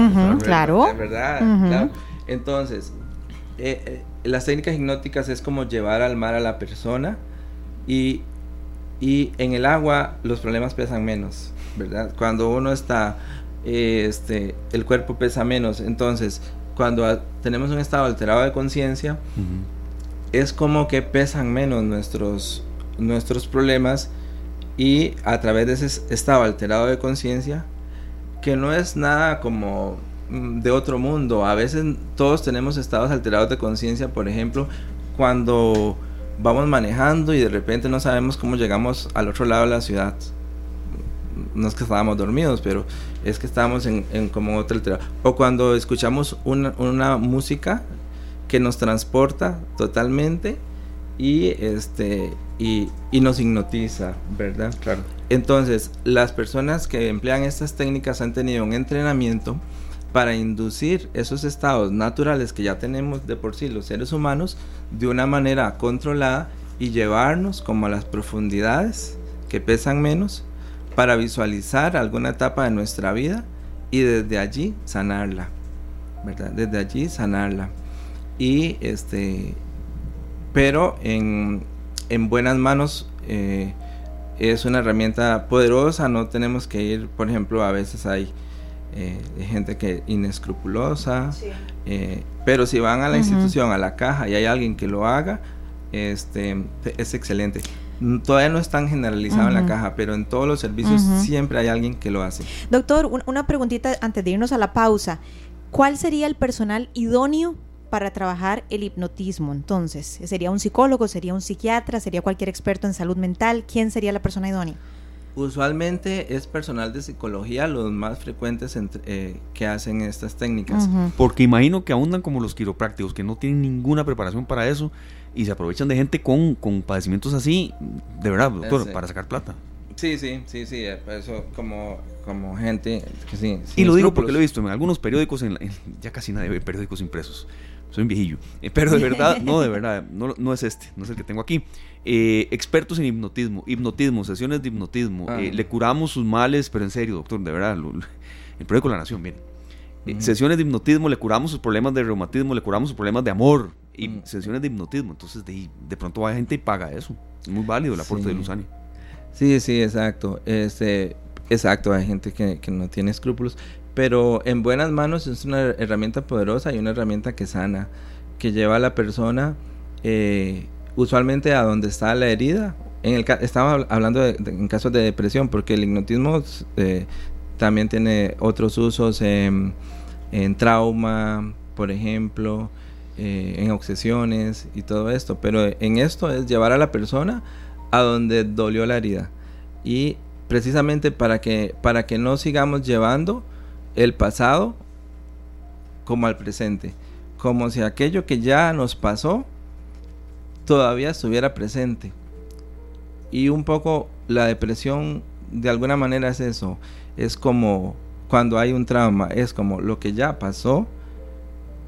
claro. ¿Verdad? claro. Entonces, eh, eh, las técnicas hipnóticas es como llevar al mar a la persona y, y en el agua los problemas pesan menos, ¿verdad? Cuando uno está, este, el cuerpo pesa menos, entonces cuando tenemos un estado alterado de conciencia, es como que pesan menos nuestros, nuestros problemas y a través de ese estado alterado de conciencia, que no es nada como de otro mundo. A veces todos tenemos estados alterados de conciencia, por ejemplo, cuando vamos manejando y de repente no sabemos cómo llegamos al otro lado de la ciudad. No es que estábamos dormidos, pero es que estábamos en, como otro alterado. O cuando escuchamos una, una música que nos transporta totalmente y este y, nos hipnotiza, ¿verdad? Claro. Entonces, las personas que emplean estas técnicas han tenido un entrenamiento para inducir esos estados naturales que ya tenemos de por sí los seres humanos de una manera controlada y llevarnos como a las profundidades que pesan menos para visualizar alguna etapa de nuestra vida y desde allí sanarla, ¿verdad? Desde allí sanarla. Y este, pero en, en buenas manos eh, es una herramienta poderosa, no tenemos que ir, por ejemplo, a veces hay eh, gente que inescrupulosa, eh, pero si van a la institución, a la caja y hay alguien que lo haga, este, es excelente. Todavía no es tan generalizado en la caja, pero en todos los servicios siempre hay alguien que lo hace. Doctor, una preguntita antes de irnos a la pausa. ¿Cuál sería el personal idóneo para trabajar el hipnotismo. Entonces, ¿sería un psicólogo, sería un psiquiatra, sería cualquier experto en salud mental? ¿Quién sería la persona idónea? Usualmente es personal de psicología los más frecuentes eh, que hacen estas técnicas. Porque imagino que abundan como los quiroprácticos, que no tienen ninguna preparación para eso y se aprovechan de gente con, con padecimientos así, de verdad, doctor, para sacar plata. Sí, sí, sí, sí, eh, eso como, como gente que sí. Y lo digo porque lo he visto en algunos periódicos, en, ya casi nadie ve periódicos impresos soy un viejillo. Eh, pero de verdad, no, de verdad, no, no, es este, no es el que tengo aquí. Eh, expertos en hipnotismo, hipnotismo, sesiones de hipnotismo. Ah. Eh, le curamos sus males, pero en serio, doctor, de verdad, el periódico La Nación, bien. Sesiones de hipnotismo, le curamos sus problemas de reumatismo, le curamos sus problemas de amor. Y sesiones de hipnotismo. Entonces, de, de, pronto va gente y paga eso. Es muy válido el aporte de Luzani. Sí, sí, exacto. Este, exacto, hay gente que, que no tiene escrúpulos. Pero en buenas manos es una herramienta poderosa y una herramienta que sana, que lleva a la persona eh, usualmente a donde está la herida. En hablando en casos de depresión, porque el hipnotismo eh, también tiene otros usos en, trauma, por ejemplo, eh, en obsesiones y todo esto. Pero en esto es llevar a la persona a donde dolió la herida. Y precisamente para que, para que no sigamos llevando el pasado como al presente, como si aquello que ya nos pasó todavía estuviera presente. Y un poco la depresión de alguna manera es eso, es como cuando hay un trauma, es como lo que ya pasó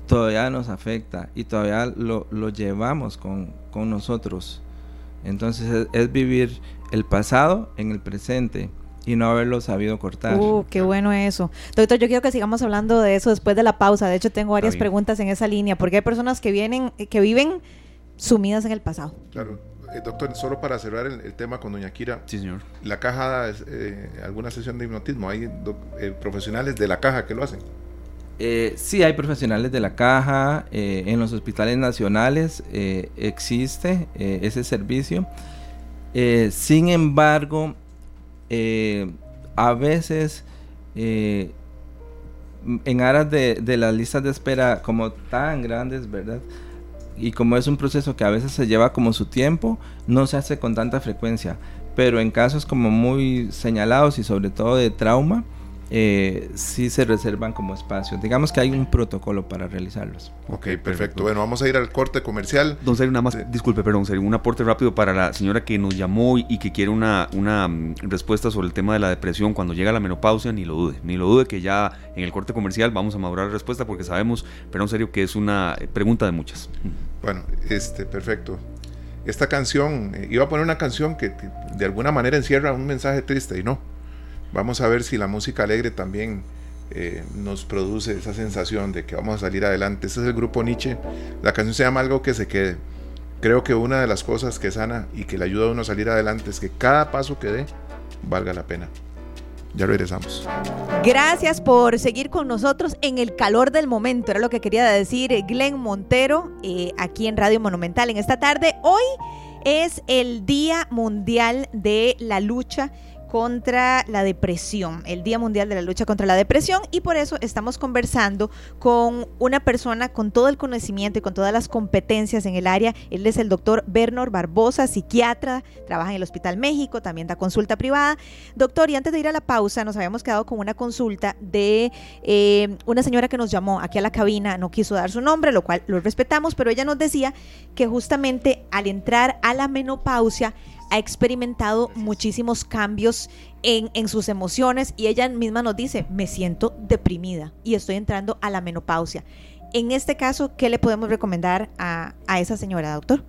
todavía nos afecta y todavía lo, llevamos con, nosotros. Entonces es vivir el pasado en el presente y no haberlo sabido cortar. Uh, qué bueno eso. Doctor, yo quiero que sigamos hablando de eso después de la pausa. De hecho, tengo varias preguntas en esa línea, porque hay personas que vienen, que viven sumidas en el pasado. Claro. Eh, doctor, solo para cerrar el, tema con doña Kira. Sí, señor. La caja, eh, alguna sesión de hipnotismo, ¿hay eh, profesionales de la caja que lo hacen? sí, hay profesionales de la caja. en los hospitales nacionales existe ese servicio. sin embargo, eh, a veces eh, en aras de, de, las listas de espera como tan grandes, ¿verdad? Y como es un proceso que a veces se lleva como su tiempo, no se hace con tanta frecuencia. Pero en casos como muy señalados y sobre todo de trauma, eh, sí se reservan como espacios. Digamos que hay un protocolo para realizarlos. Ok, perfecto. Bueno, vamos a ir al corte comercial. Don Sergio, nada más, disculpe, perdón, Sergio, un aporte rápido para la señora que nos llamó y, que quiere una, una mm, respuesta sobre el tema de la depresión cuando llega la menopausia, ni lo dude, ni lo dude que ya en el corte comercial vamos a madurar la respuesta porque sabemos, pero en serio, que es una pregunta de muchas. Bueno, este, perfecto. esta canción, eh, iba a poner una canción que, de alguna manera encierra un mensaje triste y no. Vamos a ver si la música alegre también eh, nos produce esa sensación de que vamos a salir adelante. Este es el grupo Nietzsche. La canción se llama Algo que se quede. Creo que una de las cosas que sana y que le ayuda a uno a salir adelante es que cada paso que dé valga la pena. Ya regresamos. Gracias por seguir con nosotros en el calor del momento. Era lo que quería decir Glenn Montero eh, aquí en Radio Monumental en esta tarde. Hoy es el Día Mundial de la Lucha contra la depresión, el Día Mundial de la Lucha contra la Depresión, y por eso estamos conversando con una persona con todo el conocimiento y con todas las competencias en el área. Él es el doctor Bernard Barbosa, psiquiatra, trabaja en el Hospital México, también da consulta privada. Doctor, y antes de ir a la pausa, nos habíamos quedado con una consulta de eh, una señora que nos llamó aquí a la cabina, no quiso dar su nombre, lo cual lo respetamos, pero ella nos decía que justamente al entrar a la menopausia, ha experimentado muchísimos cambios en, sus emociones y ella misma nos dice, me siento deprimida y estoy entrando a la menopausia. En este caso, ¿qué le podemos recomendar a, esa señora, doctor?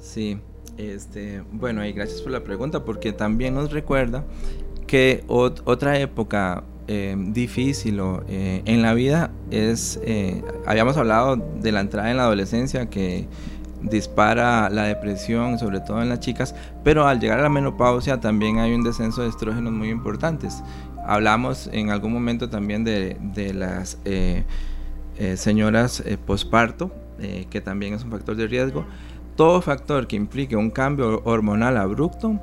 Sí, este, bueno, y gracias por la pregunta porque también nos recuerda que otra época eh, difícil eh, en la vida es, eh, habíamos hablado de la entrada en la adolescencia que dispara la depresión, sobre todo en las chicas, pero al llegar a la menopausia también hay un descenso de estrógenos muy importantes. Hablamos en algún momento también de, las eh, eh, señoras eh, posparto, que también es un factor de riesgo. Todo factor que implique un cambio hormonal abrupto,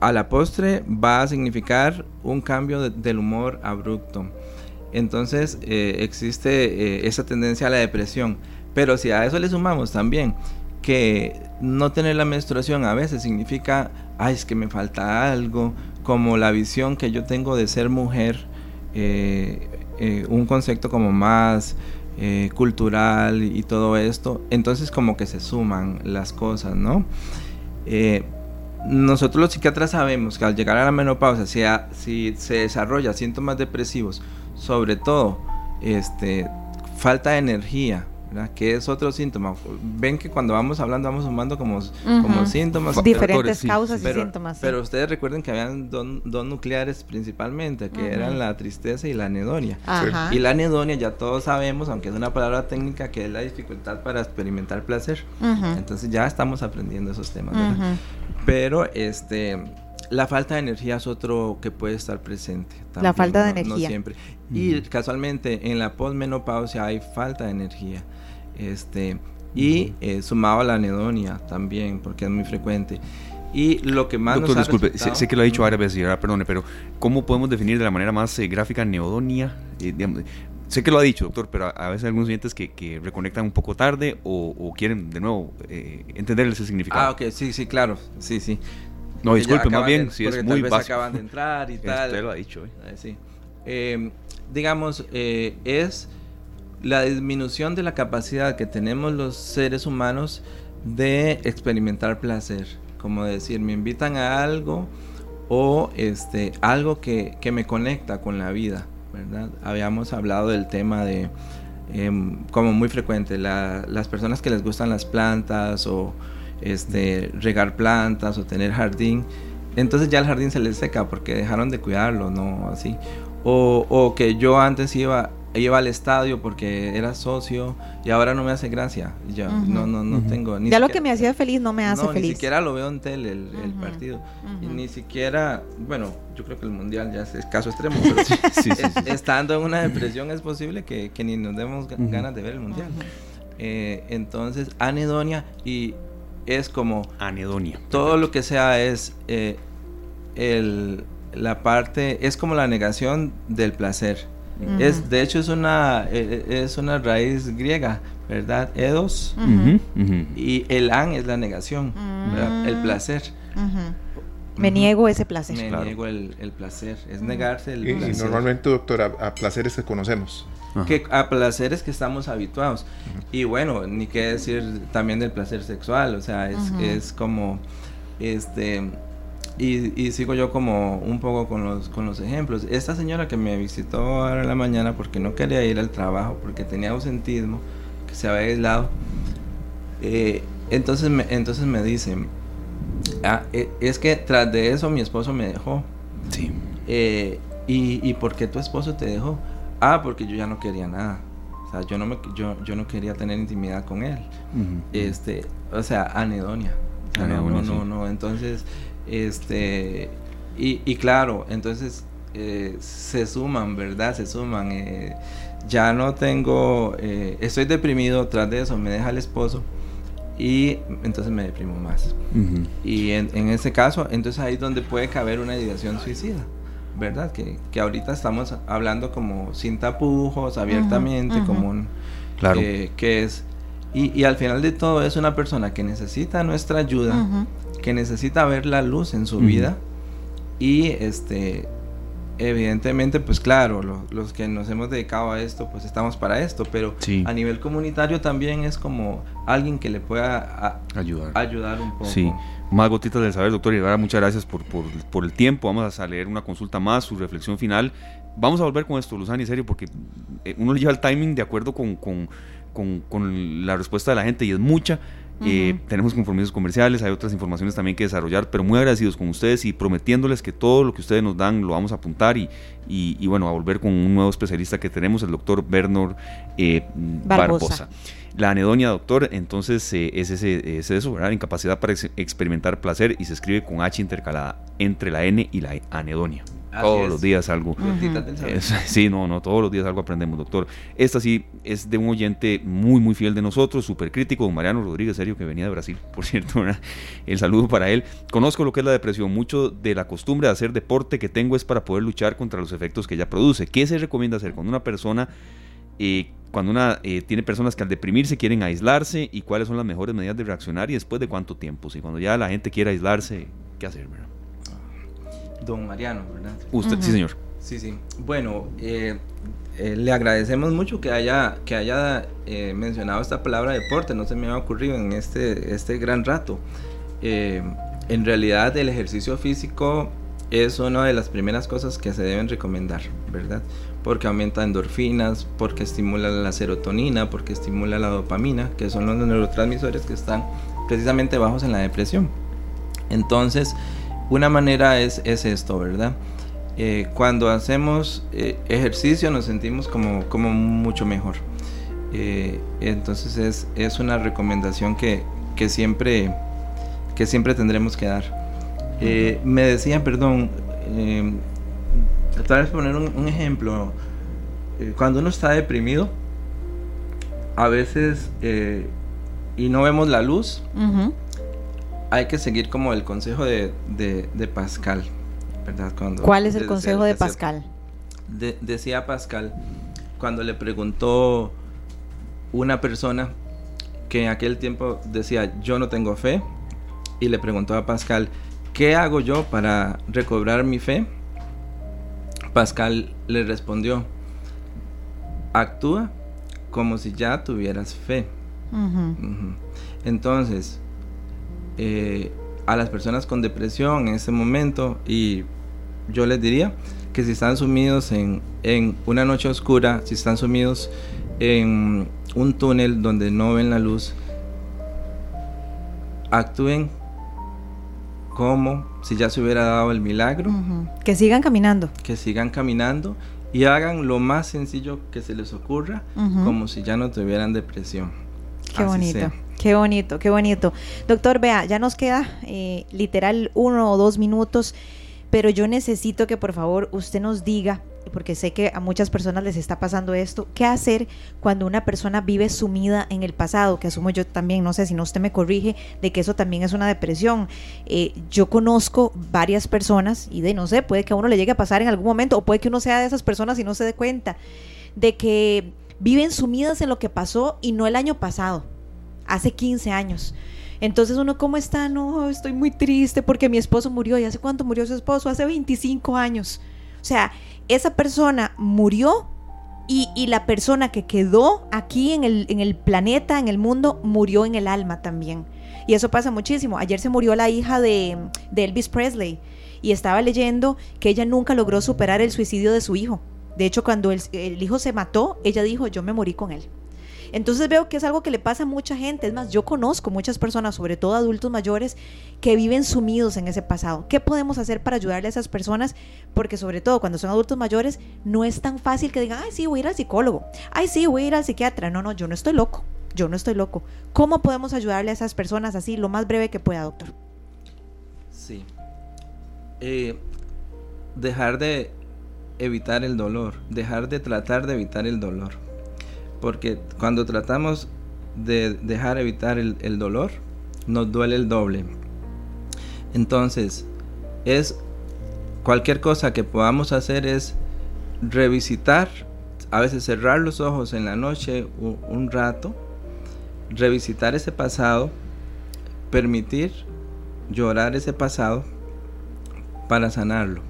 a la postre va a significar un cambio del humor abrupto. Entonces existe esa tendencia a la depresión. Pero si a eso le sumamos también que no tener la menstruación a veces significa, ay, es que me falta algo, como la visión que yo tengo de ser mujer, eh, eh, un concepto como más eh, cultural y todo esto, entonces como que se suman las cosas, ¿no? nosotros los psiquiatras sabemos que al llegar a la menopausia, si, si se desarrolla síntomas depresivos, sobre todo este, falta de energía, que es otro síntoma. Ven que cuando vamos hablando vamos sumando como, como síntomas. Diferentes causas y síntomas. Pero ustedes recuerden que habían dos, nucleares principalmente, que eran la tristeza y la anedonia. Y la anedonia ya todos sabemos, aunque es una palabra técnica, que es la dificultad para experimentar placer. Entonces ya estamos aprendiendo esos temas. Pero este la falta de energía es otro que puede estar presente. la falta de energía. No siempre. Y casualmente en la postmenopausia hay falta de energía. Este, y eh, sumado a la anedonia también, porque es muy frecuente. Y lo que más Doctor, nos disculpe, sé, que lo ha dicho varias veces, perdone, pero ¿cómo podemos definir de la manera más eh, gráfica neodonia? Eh, sé que lo ha dicho, doctor, pero a, veces hay algunos clientes que, que, reconectan un poco tarde o, quieren de nuevo entender ese significado. Ah, ok, sí, sí, claro, sí, sí. No, disculpe, más bien, si es muy básico. acaban de entrar y tal. Usted lo ha dicho, Sí. Em, digamos, es la disminución de la capacidad que tenemos los seres humanos de experimentar placer. Como decir, me invitan a algo o este, algo que, me conecta con la vida, ¿verdad? Habíamos hablado del tema de, em, como muy frecuente, las personas que les gustan las plantas o este, regar plantas o tener jardín, entonces ya el jardín se les seca porque dejaron de cuidarlo, ¿no? Así. O, o que yo antes iba iba al estadio porque era socio y ahora no me hace gracia. Ya, no, no, no tengo. ya lo que me hacía feliz no me hace no, feliz. Ni siquiera lo veo en tele el, partido. Y ni siquiera, bueno, yo creo que el mundial ya es caso extremo, pero sí, estando en una depresión es posible que, ni nos demos ganas de ver el mundial. Eh, entonces, anedonia y es como. Anedonia. Todo lo que sea es eh, el, la parte, es como la negación del placer es, de hecho, es una, eh, eh, es una raíz griega, ¿verdad? Edos. Y el an es la negación, el placer. Me niego ese placer. Me niego el, placer. Es negarse el placer. Y normalmente, doctor, a, placeres que conocemos. Que a placeres que estamos habituados. Y bueno, ni qué decir también del placer sexual. O sea, es, es como. Este y, sigo yo como un poco con los, con los ejemplos. Esta señora que me visitó ahora en la mañana porque no quería ir al trabajo, porque tenía ausentismo, que se había aislado, eh, entonces, me, entonces me dice, ah, e, es que tras de eso mi esposo me dejó. Sí. Eh, y, ¿Y por qué tu esposo te dejó? Ah, porque yo ya no quería nada. O sea, yo no, me, yo, yo no quería tener intimidad con él. Este, o sea, anedonia. No, no, no, Entonces, este, y, y claro, entonces eh, se suman, ¿verdad? Se suman. Eh, ya no tengo, eh, estoy deprimido tras de eso, me deja el esposo y entonces me deprimo más. Y en, en, ese caso, entonces ahí es donde puede caber una ideación suicida. ¿verdad? Que, que ahorita estamos hablando como sin tapujos, abiertamente, como un... Claro. que es... Y, y, al final de todo es una persona que necesita nuestra ayuda, que necesita ver la luz en su vida. Y este evidentemente, pues claro, los que nos hemos dedicado a esto, pues estamos para esto, pero a nivel comunitario también es como alguien que le pueda ayudar. ayudar un poco. Sí, más gotitas del saber, doctor Rivera, muchas gracias por, por, el tiempo, vamos a leer una consulta más, su reflexión final. Vamos a volver con esto, Luzani, en serio, porque eh, uno le lleva el timing de acuerdo con, con, con, con la respuesta de la gente y es mucha. Eh, tenemos compromisos comerciales, hay otras informaciones también que desarrollar, pero muy agradecidos con ustedes y prometiéndoles que todo lo que ustedes nos dan lo vamos a apuntar y, y, bueno, a volver con un nuevo especialista que tenemos, el doctor Bernard eh, Barbosa. La anedonia, doctor, entonces eh, es, ese, es eso, ¿verdad? Incapacidad para experimentar placer y se escribe con H intercalada entre la N y la anedonia todos los días algo. sí, no, no, todos los días algo aprendemos, doctor. Esta sí es de un oyente muy, muy fiel de nosotros, súper crítico, don Mariano Rodríguez, serio, que venía de Brasil, por cierto, el saludo para él. Conozco lo que es la depresión, mucho de la costumbre de hacer deporte que tengo es para poder luchar contra los efectos que ella produce. ¿Qué se recomienda hacer cuando una persona... Eh, cuando una eh, tiene personas que al deprimirse quieren aislarse y cuáles son las mejores medidas de reaccionar y después de cuánto tiempo. Si cuando ya la gente quiere aislarse, ¿qué hacer? ¿verdad? Don Mariano, ¿verdad? Usted, sí, señor. Sí, sí. Bueno, eh, eh, le agradecemos mucho que haya, que haya eh, mencionado esta palabra deporte, no se me había ocurrido en este, este gran rato. en realidad el ejercicio físico es una de las primeras cosas que se deben recomendar, ¿verdad? Porque aumenta endorfinas, porque estimula la serotonina, porque estimula la dopamina, que son los neurotransmisores que están precisamente bajos en la depresión. Entonces, una manera es, es esto, ¿verdad? Eh, cuando hacemos eh, ejercicio nos sentimos como, como mucho mejor. Eh, entonces es, es, una recomendación que, que, siempre, que siempre tendremos que dar. me decía, perdón, tal vez poner un, ejemplo. cuando uno está deprimido, a veces, y no vemos la luz, hay que seguir como el consejo de, Pascal, ¿verdad? Cuando, ¿Cuál es el consejo de Pascal? decía Pascal, cuando le preguntó una persona que en aquel tiempo decía, yo no tengo fe, y le preguntó a Pascal, ¿qué hago yo para recobrar mi fe? Pascal le respondió, actúa como si ya tuvieras fe. Entonces, eh, a las personas con depresión en ese momento y yo les diría que si están sumidos en, en una noche oscura, si están sumidos en un túnel donde no ven la luz, actúen como si ya se hubiera dado el milagro. Que sigan caminando. Que sigan caminando y hagan lo más sencillo que se les ocurra, como si ya no tuvieran depresión. Qué bonito. Qué bonito, qué bonito. Doctor, vea, ya nos queda eh, literal uno o dos minutos, pero yo necesito que por favor usted nos diga, porque sé que a muchas personas les está pasando esto, qué hacer cuando una persona vive sumida en el pasado, que asumo yo también, no sé si no usted me corrige, de que eso también es una depresión. Eh, yo conozco varias personas y de no sé, puede que a uno le llegue a pasar en algún momento, o puede que uno sea de esas personas y no se dé cuenta, de que viven sumidas en lo que pasó y no el año pasado hace 15 años. Entonces uno, ¿cómo está? No, estoy muy triste porque mi esposo murió. ¿Y hace cuánto murió su esposo? Hace 25 años. O sea, esa persona murió y, la persona que quedó aquí en el, planeta, en el mundo, murió en el alma también. Y eso pasa muchísimo. Ayer se murió la hija de, Elvis Presley y estaba leyendo que ella nunca logró superar el suicidio de su hijo. De hecho, cuando el hijo se mató, ella dijo, yo me morí con él. Entonces veo que es algo que le pasa a mucha gente. Es más, yo conozco muchas personas, sobre todo adultos mayores, que viven sumidos en ese pasado. ¿Qué podemos hacer para ayudarle a esas personas? Porque sobre todo cuando son adultos mayores, no es tan fácil que digan, ay, sí, voy a ir al psicólogo. Ay, sí, voy a ir al psiquiatra. No, no, yo no estoy loco. Yo no estoy loco. ¿Cómo podemos ayudarle a esas personas así, lo más breve que pueda, doctor? Sí. Eh, dejar de evitar el dolor, dejar de tratar de evitar el dolor. Porque cuando tratamos de dejar evitar el, dolor, nos duele el doble. Entonces, es cualquier cosa que podamos hacer es revisitar, a veces cerrar los ojos en la noche un, rato, revisitar ese pasado, permitir llorar ese pasado para sanarlo,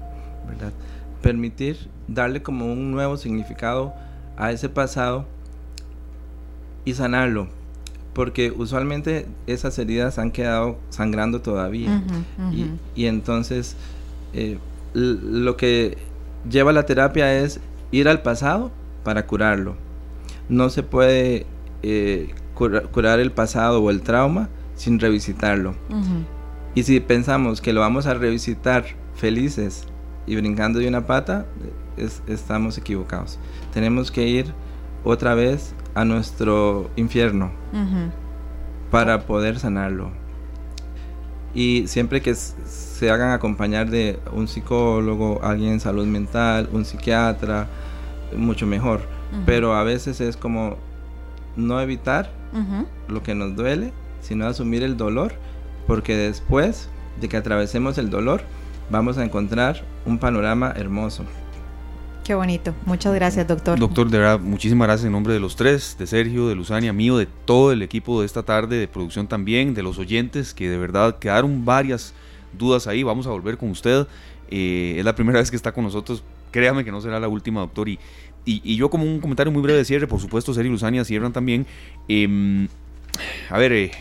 ¿verdad? Permitir darle como un nuevo significado a ese pasado y sanarlo, porque usualmente esas heridas han quedado sangrando todavía. Y, entonces eh, lo que lleva la terapia es ir al pasado para curarlo. No se puede eh, curar el pasado o el trauma sin revisitarlo. Y si pensamos que lo vamos a revisitar felices y brincando de una pata, estamos equivocados. Tenemos que ir otra vez a nuestro infierno para poder sanarlo. Y siempre que se hagan acompañar de un psicólogo, alguien en salud mental, un psiquiatra, mucho mejor. Pero a veces es como no evitar lo que nos duele, sino asumir el dolor, porque después de que atravesemos el dolor, vamos a encontrar un panorama hermoso. Qué bonito. Muchas gracias, doctor. Doctor, de verdad, muchísimas gracias en nombre de los tres, de Sergio, de Luzania, mío, de todo el equipo de esta tarde, de producción también, de los oyentes, que de verdad quedaron varias dudas ahí. Vamos a volver con usted. Eh, es la primera vez que está con nosotros. Créame que no será la última, doctor. Y, y, yo como un comentario muy breve de cierre, por supuesto, Sergio y Luzania cierran también. Em, a ver, eh,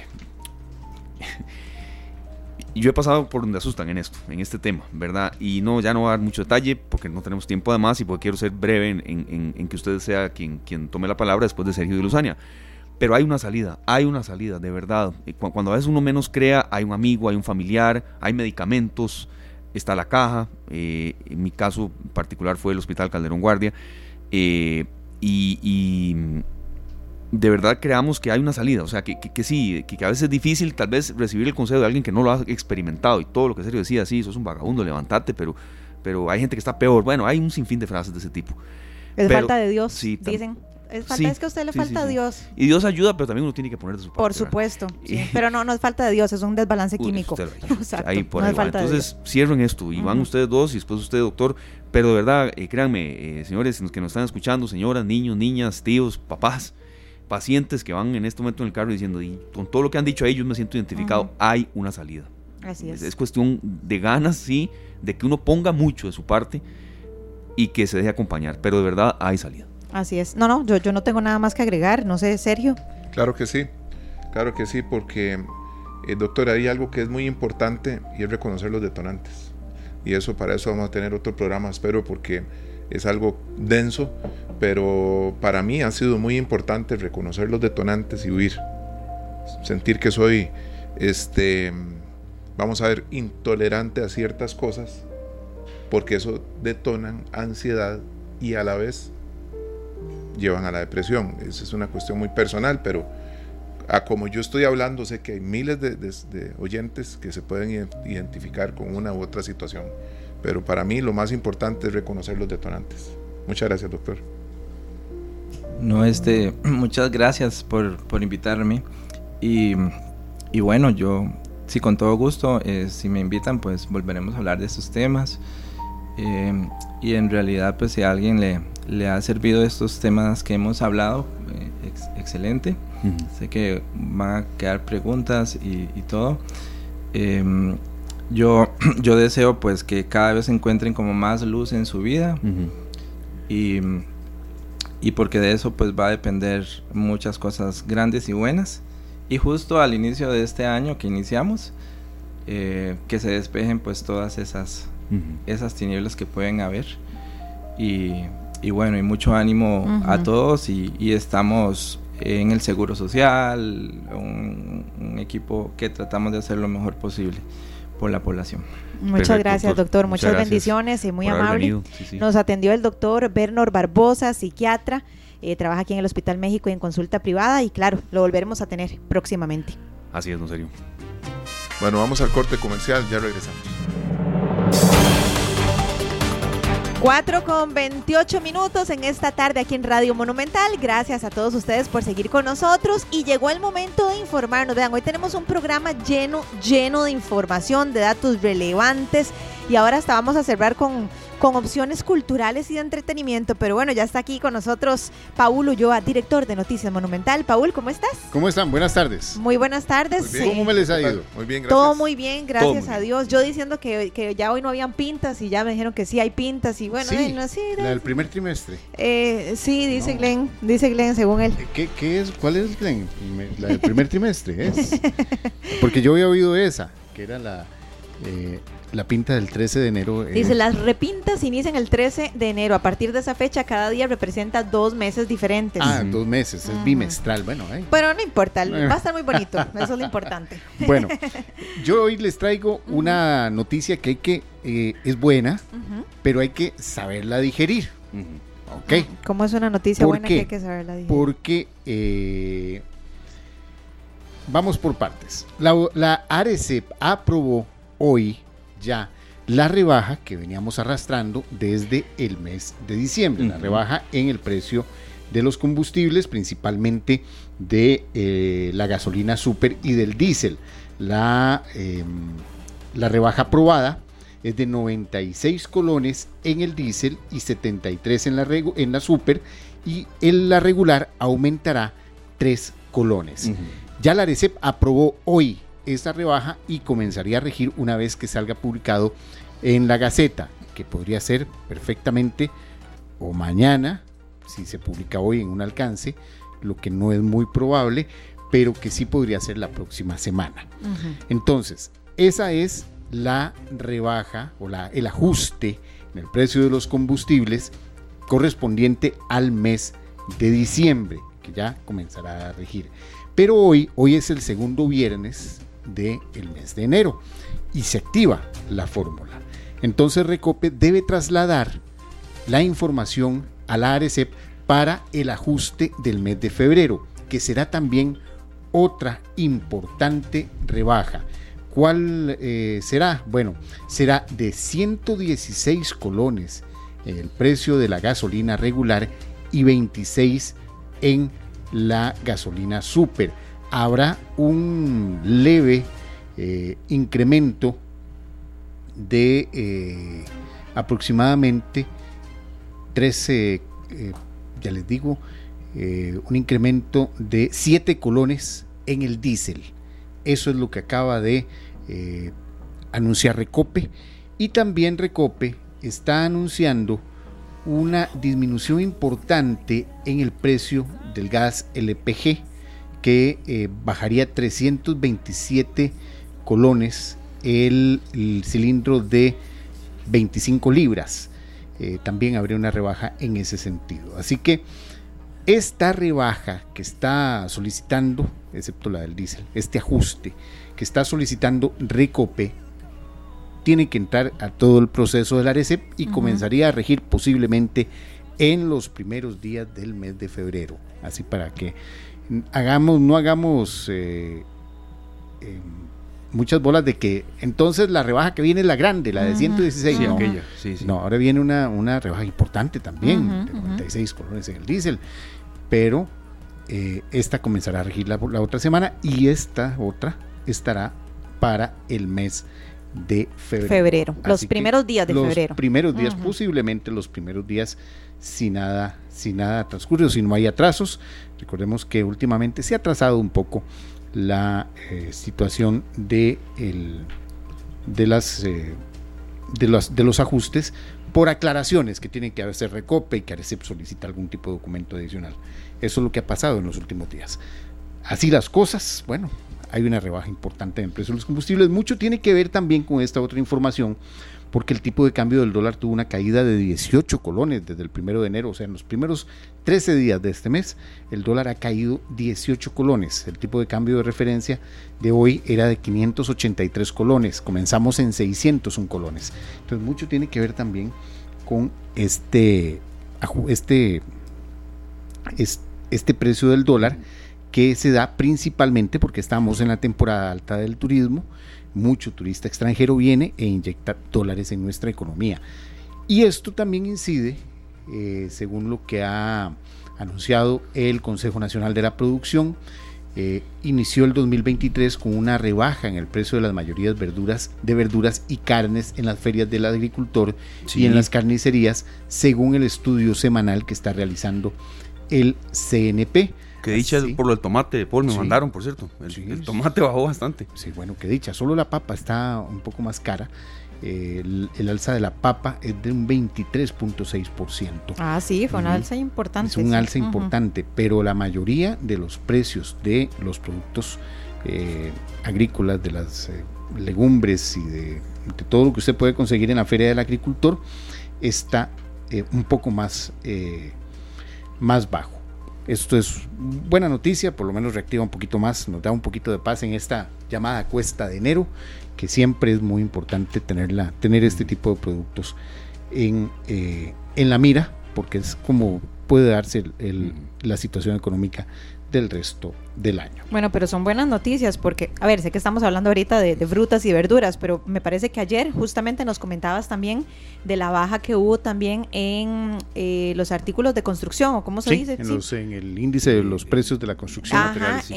y yo he pasado por donde asustan en esto, en este tema, ¿verdad? Y no, ya no voy a dar mucho detalle porque no tenemos tiempo además y porque quiero ser breve en, que usted sea quien, quien tome la palabra después de Sergio de Luzania. Pero hay una salida, hay una salida, de verdad. Cuando a veces uno menos crea, hay un amigo, hay un familiar, hay medicamentos, está la caja. Eh, en mi caso particular fue el Hospital Calderón Guardia. Eh, y de verdad creamos que hay una salida, o sea, que, que, sí, que, a veces es difícil tal vez recibir el consejo de alguien que no lo ha experimentado y todo lo que Sergio decía, sí, sos un vagabundo, levantate, pero, pero hay gente que está peor. Bueno, hay un sinfín de frases de ese tipo. Es falta de Dios, sí, dicen. Es, falta, es que a usted le falta Dios. Y Dios ayuda, pero también uno tiene que poner de su parte. Por supuesto. Pero no, no es falta de Dios, es un desbalance químico. ahí por ahí Entonces, cierren esto y van ustedes dos y después usted, doctor. Pero de verdad, eh, créanme, eh, señores que nos están escuchando, señoras, niños, niñas, tíos, papás, pacientes que van en este momento en el carro diciendo, y con todo lo que han dicho ellos me siento identificado, hay una salida. Así es. es. cuestión de ganas, sí, de que uno ponga mucho de su parte y que se deje acompañar, pero de verdad hay salida. Así es. No, no, yo, yo no tengo nada más que agregar, no sé, Sergio. Claro que sí, claro que sí, porque, eh, doctor, hay algo que es muy importante y es reconocer los detonantes. Y eso, para eso vamos a tener otro programa, espero, porque es algo denso, pero para mí ha sido muy importante reconocer los detonantes y huir. Sentir que soy, este, vamos a ver, intolerante a ciertas cosas, porque eso detonan ansiedad y a la vez llevan a la depresión. Esa es una cuestión muy personal, pero como yo estoy hablando, sé que hay miles de oyentes que se pueden identificar con una u otra situación. Pero para mí lo más importante es reconocer los detonantes. Muchas gracias, doctor. No, este, muchas gracias por, por invitarme. Y, y, bueno, yo, sí, con todo gusto, eh, si me invitan, pues volveremos a hablar de estos temas. Eh, y en realidad, pues si a alguien le, le ha servido estos temas que hemos hablado, eh, excelente. Sé que van a quedar preguntas y, y todo. Yo, yo deseo pues que cada vez encuentren como más luz en su vida. y y porque de eso pues va a depender muchas cosas grandes y buenas. Y justo al inicio de este año que iniciamos, eh, que se despejen pues todas esas, esas tinieblas que pueden haber. Y, y, bueno, y mucho ánimo a todos y, y estamos en el seguro social, un, equipo que tratamos de hacer lo mejor posible por la población. Muchas gracias, doctor. Muchas, bendiciones y muy amable. Nos atendió el doctor Bernard Barbosa, psiquiatra. Eh, trabaja aquí en el Hospital México y en consulta privada y claro, lo volveremos a tener próximamente. Así es, no serio. Bueno, vamos al corte comercial, ya regresamos. 4 con 28 minutos en esta tarde aquí en Radio Monumental. Gracias a todos ustedes por seguir con nosotros y llegó el momento de informarnos. Vean, hoy tenemos un programa lleno, lleno de información, de datos relevantes y ahora hasta vamos a cerrar con con opciones culturales y de entretenimiento. Pero bueno, ya está aquí con nosotros Paul Ulloa, director de Noticias Monumental. Paul, ¿cómo estás? ¿Cómo están? Buenas tardes. Muy buenas tardes. ¿Cómo me les ha ido? Muy bien, gracias. Todo muy bien, gracias a Dios. Yo diciendo que, que, ya hoy no habían pintas y ya me dijeron que sí hay pintas y bueno, sí, no, la del primer trimestre. Eh, sí, dice Glenn, dice Glenn según él. ¿Qué, ¿Qué, es? ¿Cuál es Glenn? La del primer trimestre es. Porque yo había oído esa, que era la... Eh, la pinta del 13 de enero. Dice, las repintas inician el 13 de enero. A partir de esa fecha, cada día representa dos meses diferentes. Ah, dos meses, es bimestral. Bueno, ¿eh? Pero no importa, va a estar muy bonito. Eso es lo importante. Bueno, yo hoy les traigo una noticia que hay que, eh, es buena, pero hay que saberla digerir. ¿Ok? ¿Cómo es una noticia buena que hay que saberla digerir? Porque eh, vamos por partes. La, la ARECEP aprobó hoy ya la rebaja que veníamos arrastrando desde el mes de diciembre, la rebaja en el precio de los combustibles, principalmente de eh, la gasolina super y del diésel. La, em, la rebaja aprobada es de 96 colones en el diésel y 73 en la, en la super y en la regular aumentará 3 colones. Ya la RECEP aprobó hoy esta rebaja y comenzaría a regir una vez que salga publicado en la Gaceta, que podría ser perfectamente o mañana, si se publica hoy en un alcance, lo que no es muy probable, pero que sí podría ser la próxima semana. Entonces, esa es la rebaja o la, el ajuste en el precio de los combustibles correspondiente al mes de diciembre, que ya comenzará a regir. Pero hoy, hoy es el segundo viernes del mes de enero y se activa la fórmula. Entonces Recope debe trasladar la información a la ARECEP para el ajuste del mes de febrero, que será también otra importante rebaja. ¿Cuál eh, será? Bueno, será de 116 colones el precio de la gasolina regular y 26 en la gasolina super habrá un leve eh, incremento de eh, aproximadamente 13, eh, ya les digo, un incremento de 7 colones en el diésel. Eso es lo que acaba de anunciar Recope. Y también Recope está anunciando una disminución importante en el precio del gas LPG que eh, bajaría 327 colones el, cilindro de 25 libras. Eh, también habría una rebaja en ese sentido. Así que esta rebaja que está solicitando, excepto la del diésel, este ajuste que está solicitando Recope, tiene que entrar a todo el proceso de la RECEP y comenzaría a regir posiblemente en los primeros días del mes de febrero. Así para que hagamos, no hagamos eh, em, muchas bolas de que entonces la rebaja que viene es la grande, la de 116. no. ahora viene una, una rebaja importante también, de 96 colones en el diésel, pero eh, esta comenzará a regir la, otra semana y esta otra estará para el mes de febrero. Febrero, los primeros días de febrero. Los primeros días, posiblemente los primeros días, si nada, si nada transcurre si no hay atrasos. Recordemos que últimamente se ha atrasado un poco la eh, situación de, el, de, las, eh, de, los, de los ajustes por aclaraciones que tienen que hacer Recope y que ARECEP solicita algún tipo de documento adicional. Eso es lo que ha pasado en los últimos días. Así las cosas, bueno, hay una rebaja importante en el precio de los combustibles. Mucho tiene que ver también con esta otra información, porque el tipo de cambio del dólar tuvo una caída de 18 colones desde el primero de enero, o sea, en los primeros 13 días de este mes, el dólar ha caído 18 colones. El tipo de cambio de referencia de hoy era de 583 colones, comenzamos en 601 colones. Entonces, mucho tiene que ver también con este, este, este precio del dólar que se da principalmente porque estamos en la temporada alta del turismo, mucho turista extranjero viene e inyecta dólares en nuestra economía. Y esto también incide, eh, según lo que ha anunciado el Consejo Nacional de la Producción, eh, inició el 2023 con una rebaja en el precio de las mayorías verduras, de verduras y carnes en las ferias del agricultor y en las carnicerías, según el estudio semanal que está realizando el CNP. Que dicha por lo del tomate, Paul, me mandaron, por cierto. El, tomate bajó bastante. Sí, bueno, que dicha. Solo la papa está un poco más cara. el, alza de la papa es de un 23.6%. Ah, sí, fue una alza importante. Es un alza importante, pero la mayoría de los precios de los productos eh, agrícolas, de las eh, legumbres y de, todo lo que usted puede conseguir en la feria del agricultor, está eh, un poco más, más bajo. Esto es buena noticia, por lo menos reactiva un poquito más, nos da un poquito de paz en esta llamada cuesta de enero, que siempre es muy importante tenerla, tener este tipo de productos en, eh, en la mira, porque es como puede darse la situación económica del resto del año. Bueno, pero son buenas noticias porque, a ver, sé que estamos hablando ahorita de, frutas y verduras, pero me parece que ayer justamente nos comentabas también de la baja que hubo también en eh, los artículos de construcción, o cómo se dice. En, el índice de los precios de la construcción,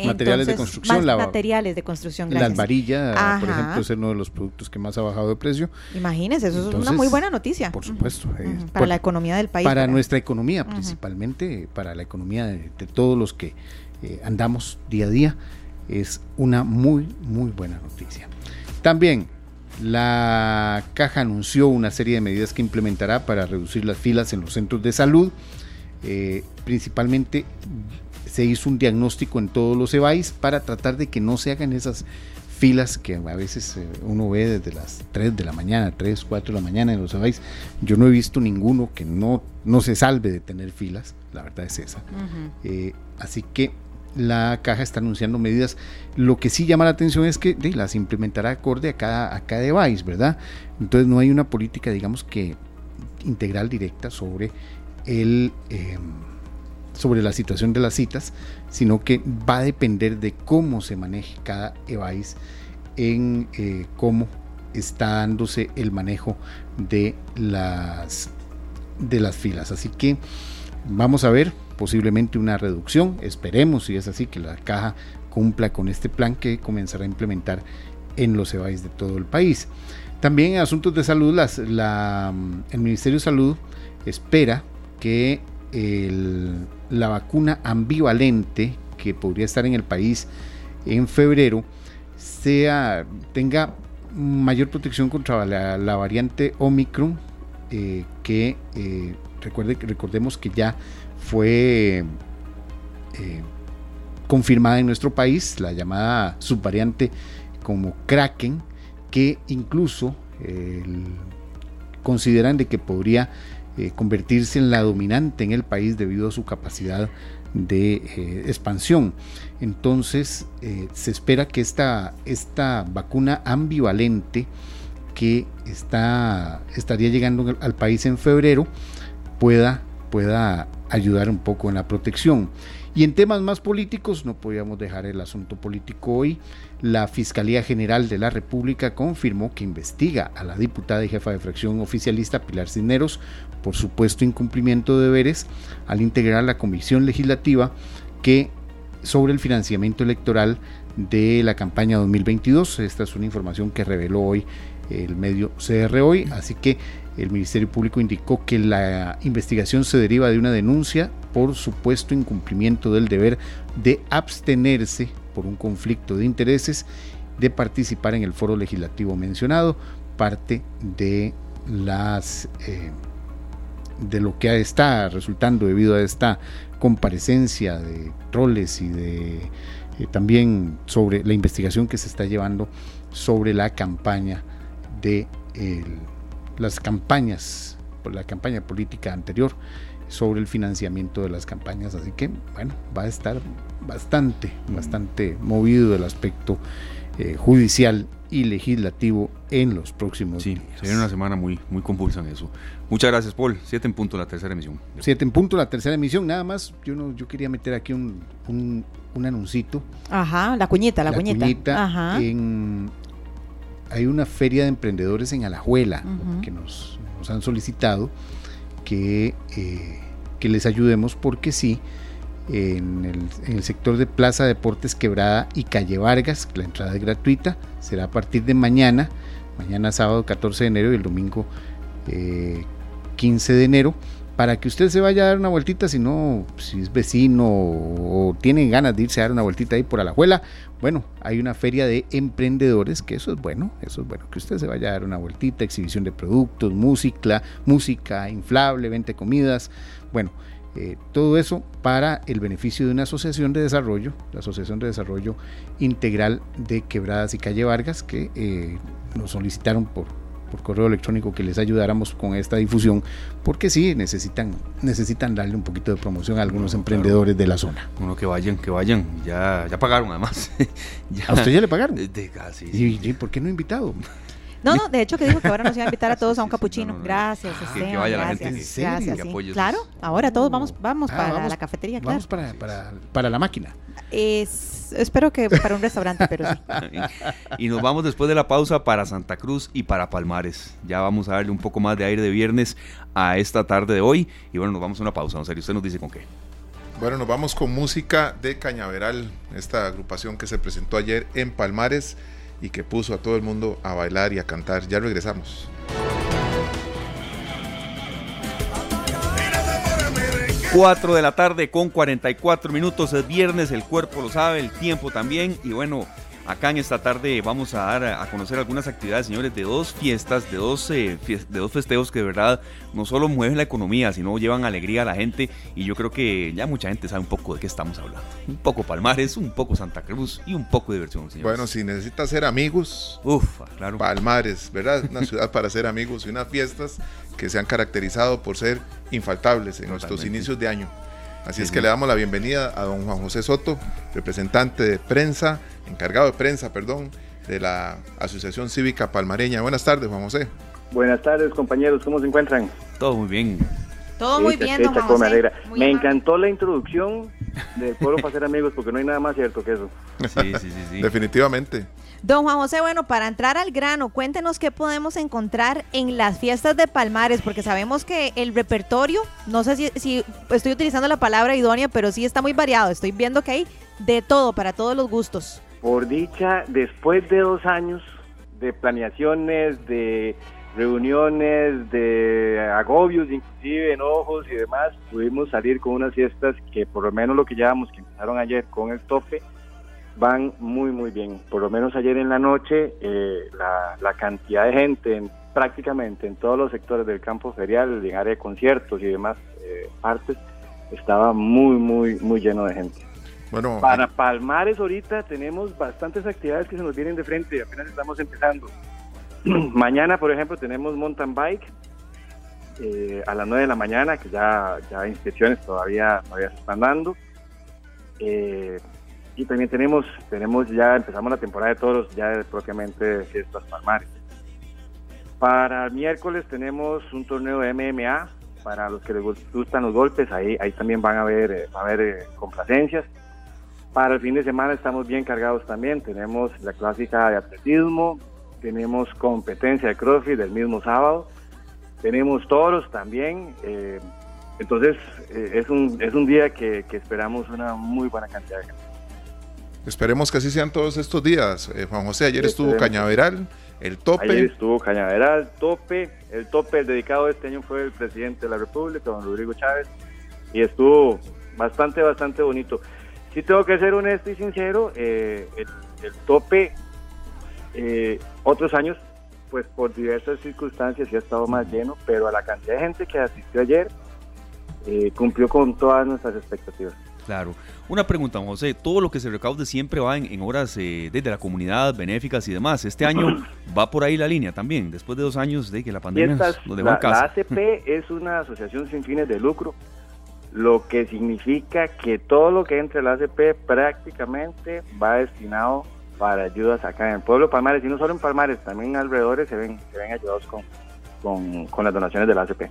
materiales, de construcción. La, materiales de construcción, La varilla, por ejemplo, es uno de los productos que más ha bajado de precio. Imagínese, eso es una muy buena noticia. Por supuesto. para la economía del país. Para, nuestra economía, principalmente, para la economía de todos los que eh, andamos día a día, es una muy, muy buena noticia. También la caja anunció una serie de medidas que implementará para reducir las filas en los centros de salud. Eh, principalmente se hizo un diagnóstico en todos los EBAIS para tratar de que no se hagan esas filas que a veces eh, uno ve desde las 3 de la mañana, 3, 4 de la mañana en los EBAIS. Yo no he visto ninguno que no, no se salve de tener filas, la verdad es esa. así que la caja está anunciando medidas. Lo que sí llama la atención es que las implementará acorde a cada, cada device, ¿verdad? Entonces no hay una política, digamos que integral directa sobre el em, sobre la situación de las citas, sino que va a depender de cómo se maneje cada device en eh, cómo está dándose el manejo de las de las filas. Así que vamos a ver posiblemente una reducción. Esperemos, si es así, que la caja cumpla con este plan que comenzará a implementar en los EBAIS de todo el país. También en asuntos de salud, las, la, el Ministerio de Salud espera que la vacuna ambivalente que podría estar en el país en febrero sea, tenga mayor protección contra la, variante Omicron, eh, que eh, recuerde, recordemos que ya fue eh, confirmada en nuestro país, la llamada subvariante como Kraken, que incluso consideran de que podría eh, convertirse en la dominante en el país debido a su capacidad de eh, expansión. Entonces se espera que esta, esta vacuna ambivalente que está, estaría llegando al país en febrero pueda, pueda ayudar un poco en la protección. Y en temas más políticos, no podíamos dejar el asunto político hoy, la Fiscalía General de la República confirmó que investiga a la diputada y jefa de fracción oficialista Pilar Cisneros por supuesto incumplimiento de deberes al integrar la comisión legislativa que sobre el financiamiento electoral de la campaña 2022. Esta es una información que reveló hoy el medio CR Hoy, así que el Ministerio Público indicó que la investigación se deriva de una denuncia por supuesto incumplimiento del deber de abstenerse por un conflicto de intereses de participar en el foro legislativo mencionado, parte de las eh, de lo que está resultando debido a esta comparecencia de roles y de eh, también sobre la investigación que se está llevando sobre la campaña de las campañas, por la campaña política anterior sobre el financiamiento de las campañas. Así que, bueno, va a estar bastante, bastante movido el aspecto eh, judicial y legislativo en los próximos sí, días. Se viene una semana muy, muy convulsa en eso. Muchas gracias, Paul. Siete en punto la tercera emisión. Siete en punto la tercera emisión. Nada más, yo no, yo quería meter aquí un, un, un anuncito. Ajá, la cuñita, la, La cuñita. cuñita Ajá. en- hay una feria de emprendedores en Alajuela que nos, nos han solicitado que, eh, que les ayudemos porque sí, en el, en el sector de Plaza Deportes Quebrada y Calle Vargas, la entrada es gratuita, será a partir de mañana, mañana sábado 14 de enero y el domingo eh, 15 de enero, para que usted se vaya a dar una vueltita, si no, si es vecino o tiene ganas de irse a dar una vueltita ahí por Alajuela, bueno, hay una feria de emprendedores, que eso es bueno, eso es bueno, que usted se vaya a dar una vueltita, exhibición de productos, música, música inflable, venta de comidas, bueno, eh, todo eso para el beneficio de una asociación de desarrollo, la Asociación de Desarrollo Integral de Quebradas y Calle Vargas, que eh, nos solicitaron por, por correo electrónico que les ayudáramos con esta difusión, porque sí, necesitan, necesitan darle un poquito de promoción a algunos emprendedores de la zona. Bueno, que vayan, que vayan. Ya, ya pagaron además. Ya. ¿A usted ya le pagaron? De- de- ah, sí, ¿Y, sí. y por qué no invitado? No, no, de hecho que dijo que ahora nos iba a invitar a todos a un capuchino. no, no, no. Gracias, Que- que vaya la gracias. gente gracias, sí. Claro, ahora todos vamos, vamos Ah, para vamos- la cafetería, claro. Vamos para, para, para la máquina. Es- espero que para un restaurante, pero sí. Y nos vamos después de la pausa para Santa Cruz y para Palmares. Ya vamos a darle un poco más de aire de viernes a esta tarde de hoy. Y bueno, nos vamos a una pausa. En serio, usted nos dice con qué. Bueno, nos vamos con música de Cañaveral, esta agrupación que se presentó ayer en Palmares y que puso a todo el mundo a bailar y a cantar. Ya regresamos. 4 de la tarde con 44 minutos. Es viernes, el cuerpo lo sabe, el tiempo también. Y bueno, acá en esta tarde vamos a dar a conocer algunas actividades, señores, de dos fiestas, de dos, eh, de dos festejos que de verdad no solo mueven la economía, sino llevan alegría a la gente. Y yo creo que ya mucha gente sabe un poco de qué estamos hablando. Un poco Palmares, un poco Santa Cruz y un poco de diversión, señores. Bueno, si necesitas ser amigos, Uf, claro. Palmares, ¿verdad? Una ciudad para ser amigos y unas fiestas que se han caracterizado por ser infaltables en nuestros Totalmente. inicios de año. Así Sí, es sí. que le damos la bienvenida a don Juan José Soto, representante de prensa, encargado de prensa, perdón, de la Asociación Cívica Palmareña. Buenas tardes, Juan José. Buenas tardes, compañeros, ¿cómo se encuentran? Todo muy bien. Todo muy bien, don Juan José. Muy Me amable. encantó la introducción del pueblo para ser amigos porque no hay nada más cierto que eso. Sí, sí, sí, sí. Definitivamente. Don Juan José, bueno, para entrar al grano, cuéntenos qué podemos encontrar en las fiestas de Palmares, porque sabemos que el repertorio, no sé si, si estoy utilizando la palabra idónea, pero sí está muy variado. Estoy viendo que hay de todo, para todos los gustos. Por dicha, después de dos años de planeaciones, de reuniones, de agobios, inclusive enojos y demás, pudimos salir con unas fiestas que por lo menos lo que llevamos, que empezaron ayer con el tope, van muy muy bien. Por lo menos ayer en la noche eh, la, la cantidad de gente en, prácticamente en todos los sectores del campo ferial, en área de conciertos y demás eh, partes, estaba muy muy muy lleno de gente. Bueno, Para Palmares ahorita tenemos bastantes actividades que se nos vienen de frente, apenas estamos empezando. Mañana, por ejemplo, tenemos mountain bike eh, a las 9 de la mañana, que ya, ya inscripciones todavía, todavía se están dando. Eh, y también tenemos, tenemos ya empezamos la temporada de toros, ya propiamente de fiestas Palmares. Para el miércoles tenemos un torneo de MMA, para los que les gustan los golpes, ahí, ahí también van a haber, eh, va a haber eh, complacencias. Para el fin de semana estamos bien cargados también. Tenemos la clásica de atletismo, tenemos competencia de CrossFit el mismo sábado, tenemos toros también. eh, entonces es, un, es un día que, que esperamos una muy buena cantidad de gente. Esperemos que así sean todos estos días. Eh, Juan José, ayer estuvo. Cañaveral, el tope. Ayer estuvo Cañaveral, tope. El tope el dedicado este año fue el presidente de la República, don Rodrigo Chávez, y estuvo bastante, bastante bonito. Sí tengo que ser honesto y sincero, eh, el, el tope eh, otros años, pues por diversas circunstancias sí ha estado más lleno, pero a la cantidad de gente que asistió ayer, eh, cumplió con todas nuestras expectativas. Claro. Una pregunta, José. Todo lo que se recaude siempre va en, horas eh, desde la comunidad, benéficas y demás. Este año va por ahí la línea también, después de dos años de que la pandemia nos dejó la, La ACP es una asociación sin fines de lucro, lo que significa que todo lo que entre la ACP prácticamente va destinado para ayudas acá en el pueblo de Palmares, y no solo en Palmares, también en alrededores se ven, se ven ayudados con, con, con las donaciones de la ACP.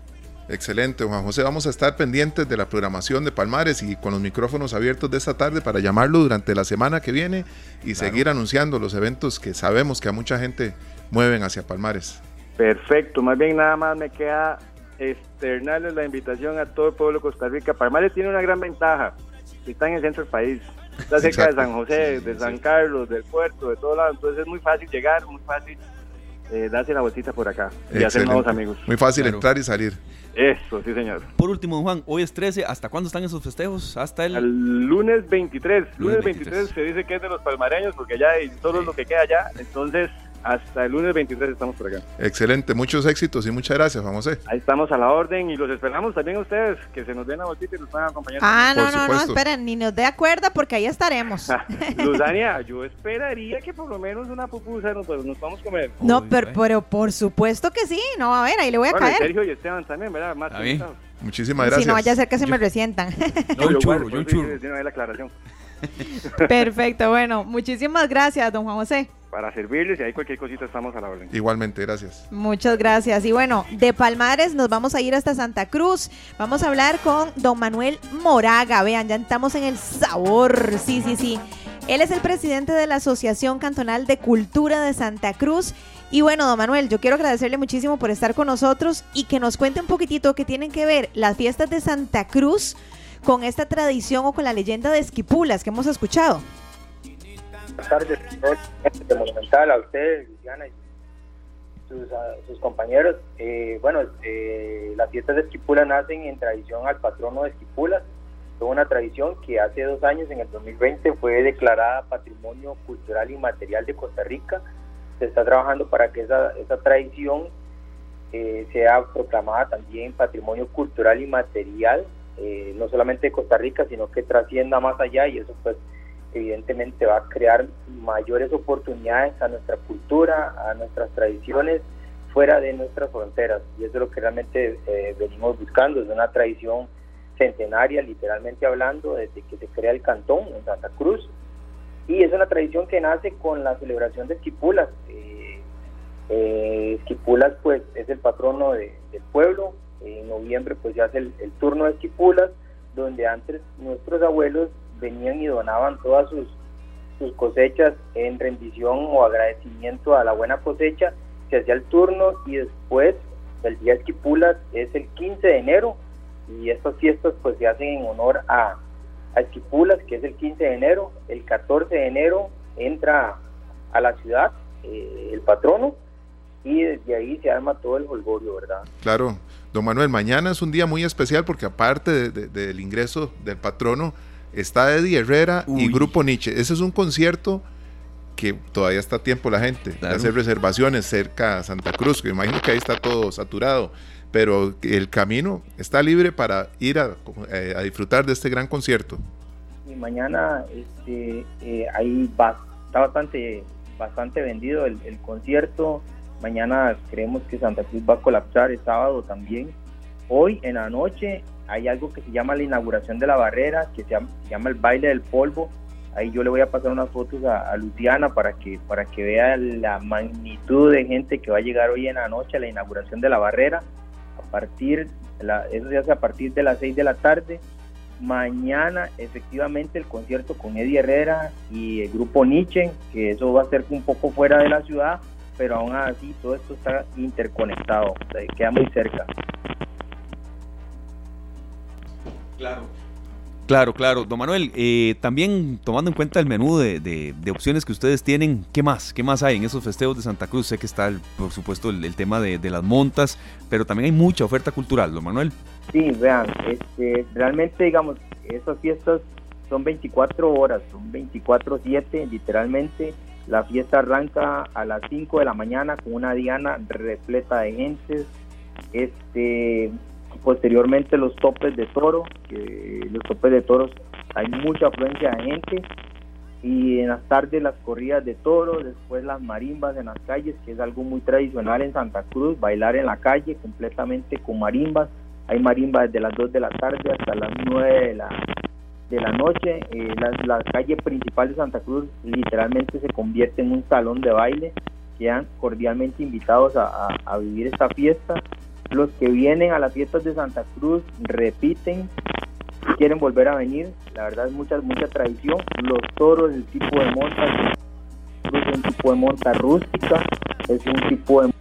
Excelente, Juan José. Vamos a estar pendientes de la programación de Palmares y con los micrófonos abiertos de esta tarde para llamarlo durante la semana que viene y seguir anunciando los eventos que sabemos que a mucha gente mueven hacia Palmares. Perfecto, más bien nada más me queda externarles la invitación a todo el pueblo de Costa Rica. Palmares tiene una gran ventaja, está en el centro del país, está cerca de San José, de San Carlos, del puerto, de todo lado, entonces es muy fácil llegar, muy fácil eh, darse la vueltita por acá y hacer nuevos amigos. Muy fácil entrar y salir. Eso, sí, señor. Por último, Juan, hoy es 13. ¿Hasta cuándo están esos festejos? Hasta el. lunes 23. Lunes, 23. se dice que es de los palmareños porque ya solo es lo que queda allá. Entonces, hasta el lunes 23 estamos por acá. Excelente, muchos éxitos y muchas gracias, Juan José. Ahí estamos a la orden y los esperamos también a ustedes, que se nos den la vueltita y nos puedan acompañar. Ah, no, no, no, esperen, ni nos dé acuerdo porque ahí estaremos. Luzania, yo esperaría que por lo menos una pupusa nos, nos vamos a comer. No, pero, pero, por supuesto que sí, no, a ver, ahí le voy a bueno, caer. Sergio y Esteban también, ¿verdad? Más Muchísimas gracias. Si no vaya a ser que se me resientan. No, un churro, un churro. la aclaración. Perfecto, bueno, muchísimas gracias, don Juan José para servirles y ahí cualquier cosita estamos a la orden. Igualmente, gracias. Muchas gracias. Y bueno, de Palmares nos vamos a ir hasta Santa Cruz. Vamos a hablar con don Manuel Moraga. Vean, ya estamos en el sabor. Sí, sí, sí. Él es el presidente de la Asociación Cantonal de Cultura de Santa Cruz. Y bueno, don Manuel, yo quiero agradecerle muchísimo por estar con nosotros y que nos cuente un poquitito qué tienen que ver las fiestas de Santa Cruz con esta tradición o con la leyenda de Esquipulas que hemos escuchado buenas tardes de Monumental, a ustedes, Luciana y sus, compañeros. Eh, bueno, eh, las fiestas de Esquipula nacen en tradición al patrono de Esquipulas. Es una tradición que hace dos años, en el 2020, fue declarada Patrimonio Cultural y Material de Costa Rica. Se está trabajando para que esa, esa tradición eh, sea proclamada también Patrimonio Cultural y Material, no solamente de Costa Rica, sino que trascienda más allá y eso pues evidentemente va a crear mayores oportunidades a nuestra cultura, a nuestras tradiciones fuera de nuestras fronteras. Y eso es lo que realmente eh, venimos buscando, es una tradición centenaria, literalmente hablando, desde que se crea el cantón en Santa Cruz. Y es una tradición que nace con la celebración de Esquipulas. Eh, eh, Esquipulas pues es el patrono del pueblo. En noviembre pues se hace el, turno de Esquipulas, donde antes nuestros abuelos venían y donaban todas sus, sus cosechas en rendición o agradecimiento a la buena cosecha, se hacía el turno y después el día Esquipulas es el 15 de enero y estas fiestas pues se hacen en honor a, a Esquipulas que es el 15 de enero, el 14 de enero entra a la ciudad eh, el patrono y desde ahí se arma todo el holgorio, ¿verdad? Claro, don Manuel, mañana es un día muy especial porque aparte del ingreso del patrono, está Eddie Herrera y Grupo Nietzsche. Ese es un concierto que todavía está a tiempo la gente de hacer reservaciones cerca a Santa Cruz, que me imagino que ahí está todo saturado, pero el camino está libre para ir a, eh, disfrutar de este gran concierto. Y mañana este, eh, ahí va, está bastante, bastante vendido el, el concierto. Mañana creemos que Santa Cruz va a colapsar el sábado también. Hoy en la noche hay algo que se llama la inauguración de la barrera, que se llama, el baile del polvo. Ahí yo le voy a pasar unas fotos a, Luciana para que, para que vea la magnitud de gente que va a llegar hoy en la noche a la inauguración de la barrera. A partir, eso se hace a partir de las 6 de la tarde. Mañana efectivamente el concierto con Eddie Herrera y el grupo Nietzsche, que eso va a ser un poco fuera de la ciudad, pero aún así todo esto está interconectado, queda muy cerca. Claro. Claro, claro. Don Manuel, eh, también tomando en cuenta el menú de, opciones que ustedes tienen, ¿qué más? ¿Qué más hay en esos festejos de Santa Cruz? Sé que está, por supuesto, el, tema de, las montas, pero también hay mucha oferta cultural, don Manuel. Sí, vean, este, realmente, digamos, esas fiestas son 24 horas, son 24-7, literalmente. La fiesta arranca a las 5 de la mañana con una diana repleta de gentes. Este, posteriormente los topes de toro, que los topes de toros hay mucha afluencia de gente y en las tardes las corridas de toros, después las marimbas en las calles, que es algo muy tradicional en Santa Cruz, bailar en la calle completamente con marimbas. Hay marimbas desde las 2 de la tarde hasta las 9 de la, de la noche. Eh, la, calle principal de Santa Cruz literalmente se convierte en un salón de baile. Quedan cordialmente invitados a, a vivir esta fiesta. Los que vienen a las fiestas de Santa Cruz repiten quieren volver a venir. La verdad es mucha, mucha tradición. Los toros, el tipo de monta, es un tipo de monta rústica, es un tipo de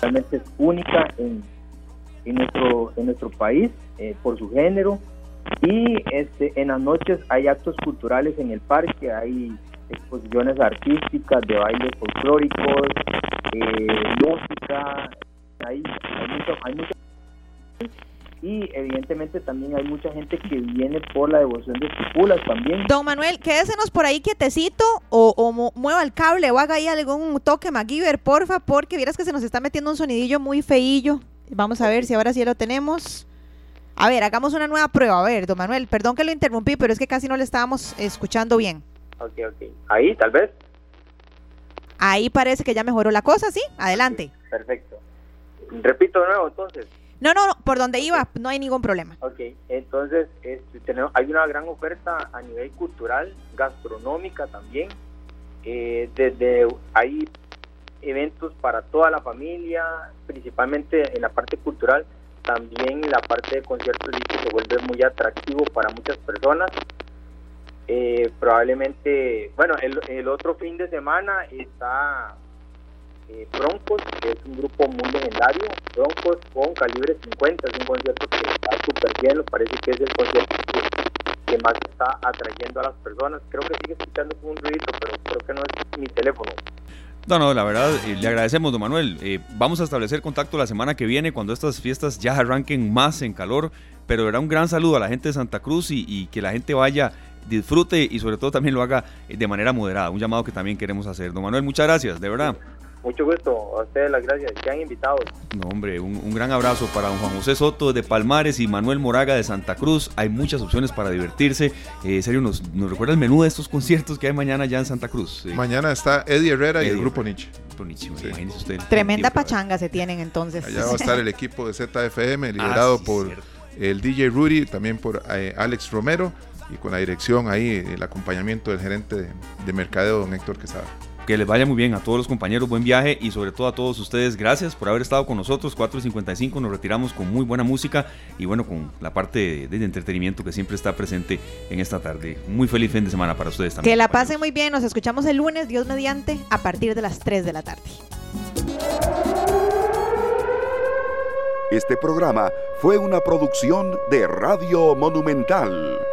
realmente es única en, en nuestro en nuestro país eh, por su género y este en las noches hay actos culturales en el parque hay exposiciones artísticas de bailes folclóricos eh, música hay, hay mucho, hay mucho y evidentemente también hay mucha gente que viene por la devoción de esquipulas también. Don Manuel, quédesenos por ahí quietecito o, mueva el cable o haga ahí algún toque MacGyver, porfa, porque vieras que se nos está metiendo un sonidillo muy feillo. Vamos a ver si ahora sí lo tenemos. A ver, hagamos una nueva prueba. A ver, don Manuel, perdón que lo interrumpí, pero es que casi no le estábamos escuchando bien. Ok, ok. Ahí, tal vez. Ahí parece que ya mejoró la cosa, ¿sí? Adelante. perfecto. Repito de nuevo, entonces. No, no, no, por donde iba no hay ningún problema. Ok, entonces este, tenemos, hay una gran oferta a nivel cultural, gastronómica también. Eh, desde hay eventos para toda la familia, principalmente en la parte cultural, también la parte de conciertos se vuelve muy atractivo para muchas personas. Eh, probablemente, bueno, el, el otro fin de semana está eh, Broncos, que es un grupo muy legendario, Broncos con calibre 50, es un concierto que está súper bien, parece que es el concierto que, más está atrayendo a las personas. Creo que sigue escuchando un ruido, pero creo que no es mi teléfono. No, no, la verdad, eh, le agradecemos, don Manuel. Eh, vamos a establecer contacto la semana que viene cuando estas fiestas ya arranquen más en calor, pero era un gran saludo a la gente de Santa Cruz y, y que la gente vaya disfrute y sobre todo también lo haga de manera moderada, un llamado que también queremos hacer. Don Manuel, muchas gracias, de verdad. Mucho gusto, a ustedes las gracias, que han invitado. No, hombre, un, gran abrazo para don Juan José Soto de Palmares y Manuel Moraga de Santa Cruz. Hay muchas opciones para divertirse. Eh, serio, nos, nos, recuerda el menú de estos conciertos que hay mañana ya en Santa Cruz. Mañana está Eddie Herrera y el grupo Nietzsche. Tremenda pachanga se tienen entonces. Allá va a estar el equipo de ZFM, liderado ah, por el DJ Rudy, también por eh, Alex Romero y con la dirección ahí, el acompañamiento del gerente de, de mercadeo, don Héctor Quesada que les vaya muy bien a todos los compañeros, buen viaje y sobre todo a todos ustedes, gracias por haber estado con nosotros, 4.55, nos retiramos con muy buena música y bueno, con la parte de, entretenimiento que siempre está presente en esta tarde. Muy feliz fin de semana para ustedes también. Que la pasen muy bien, nos escuchamos el lunes, Dios mediante, a partir de las 3 de la tarde. Este programa fue una producción de Radio Monumental.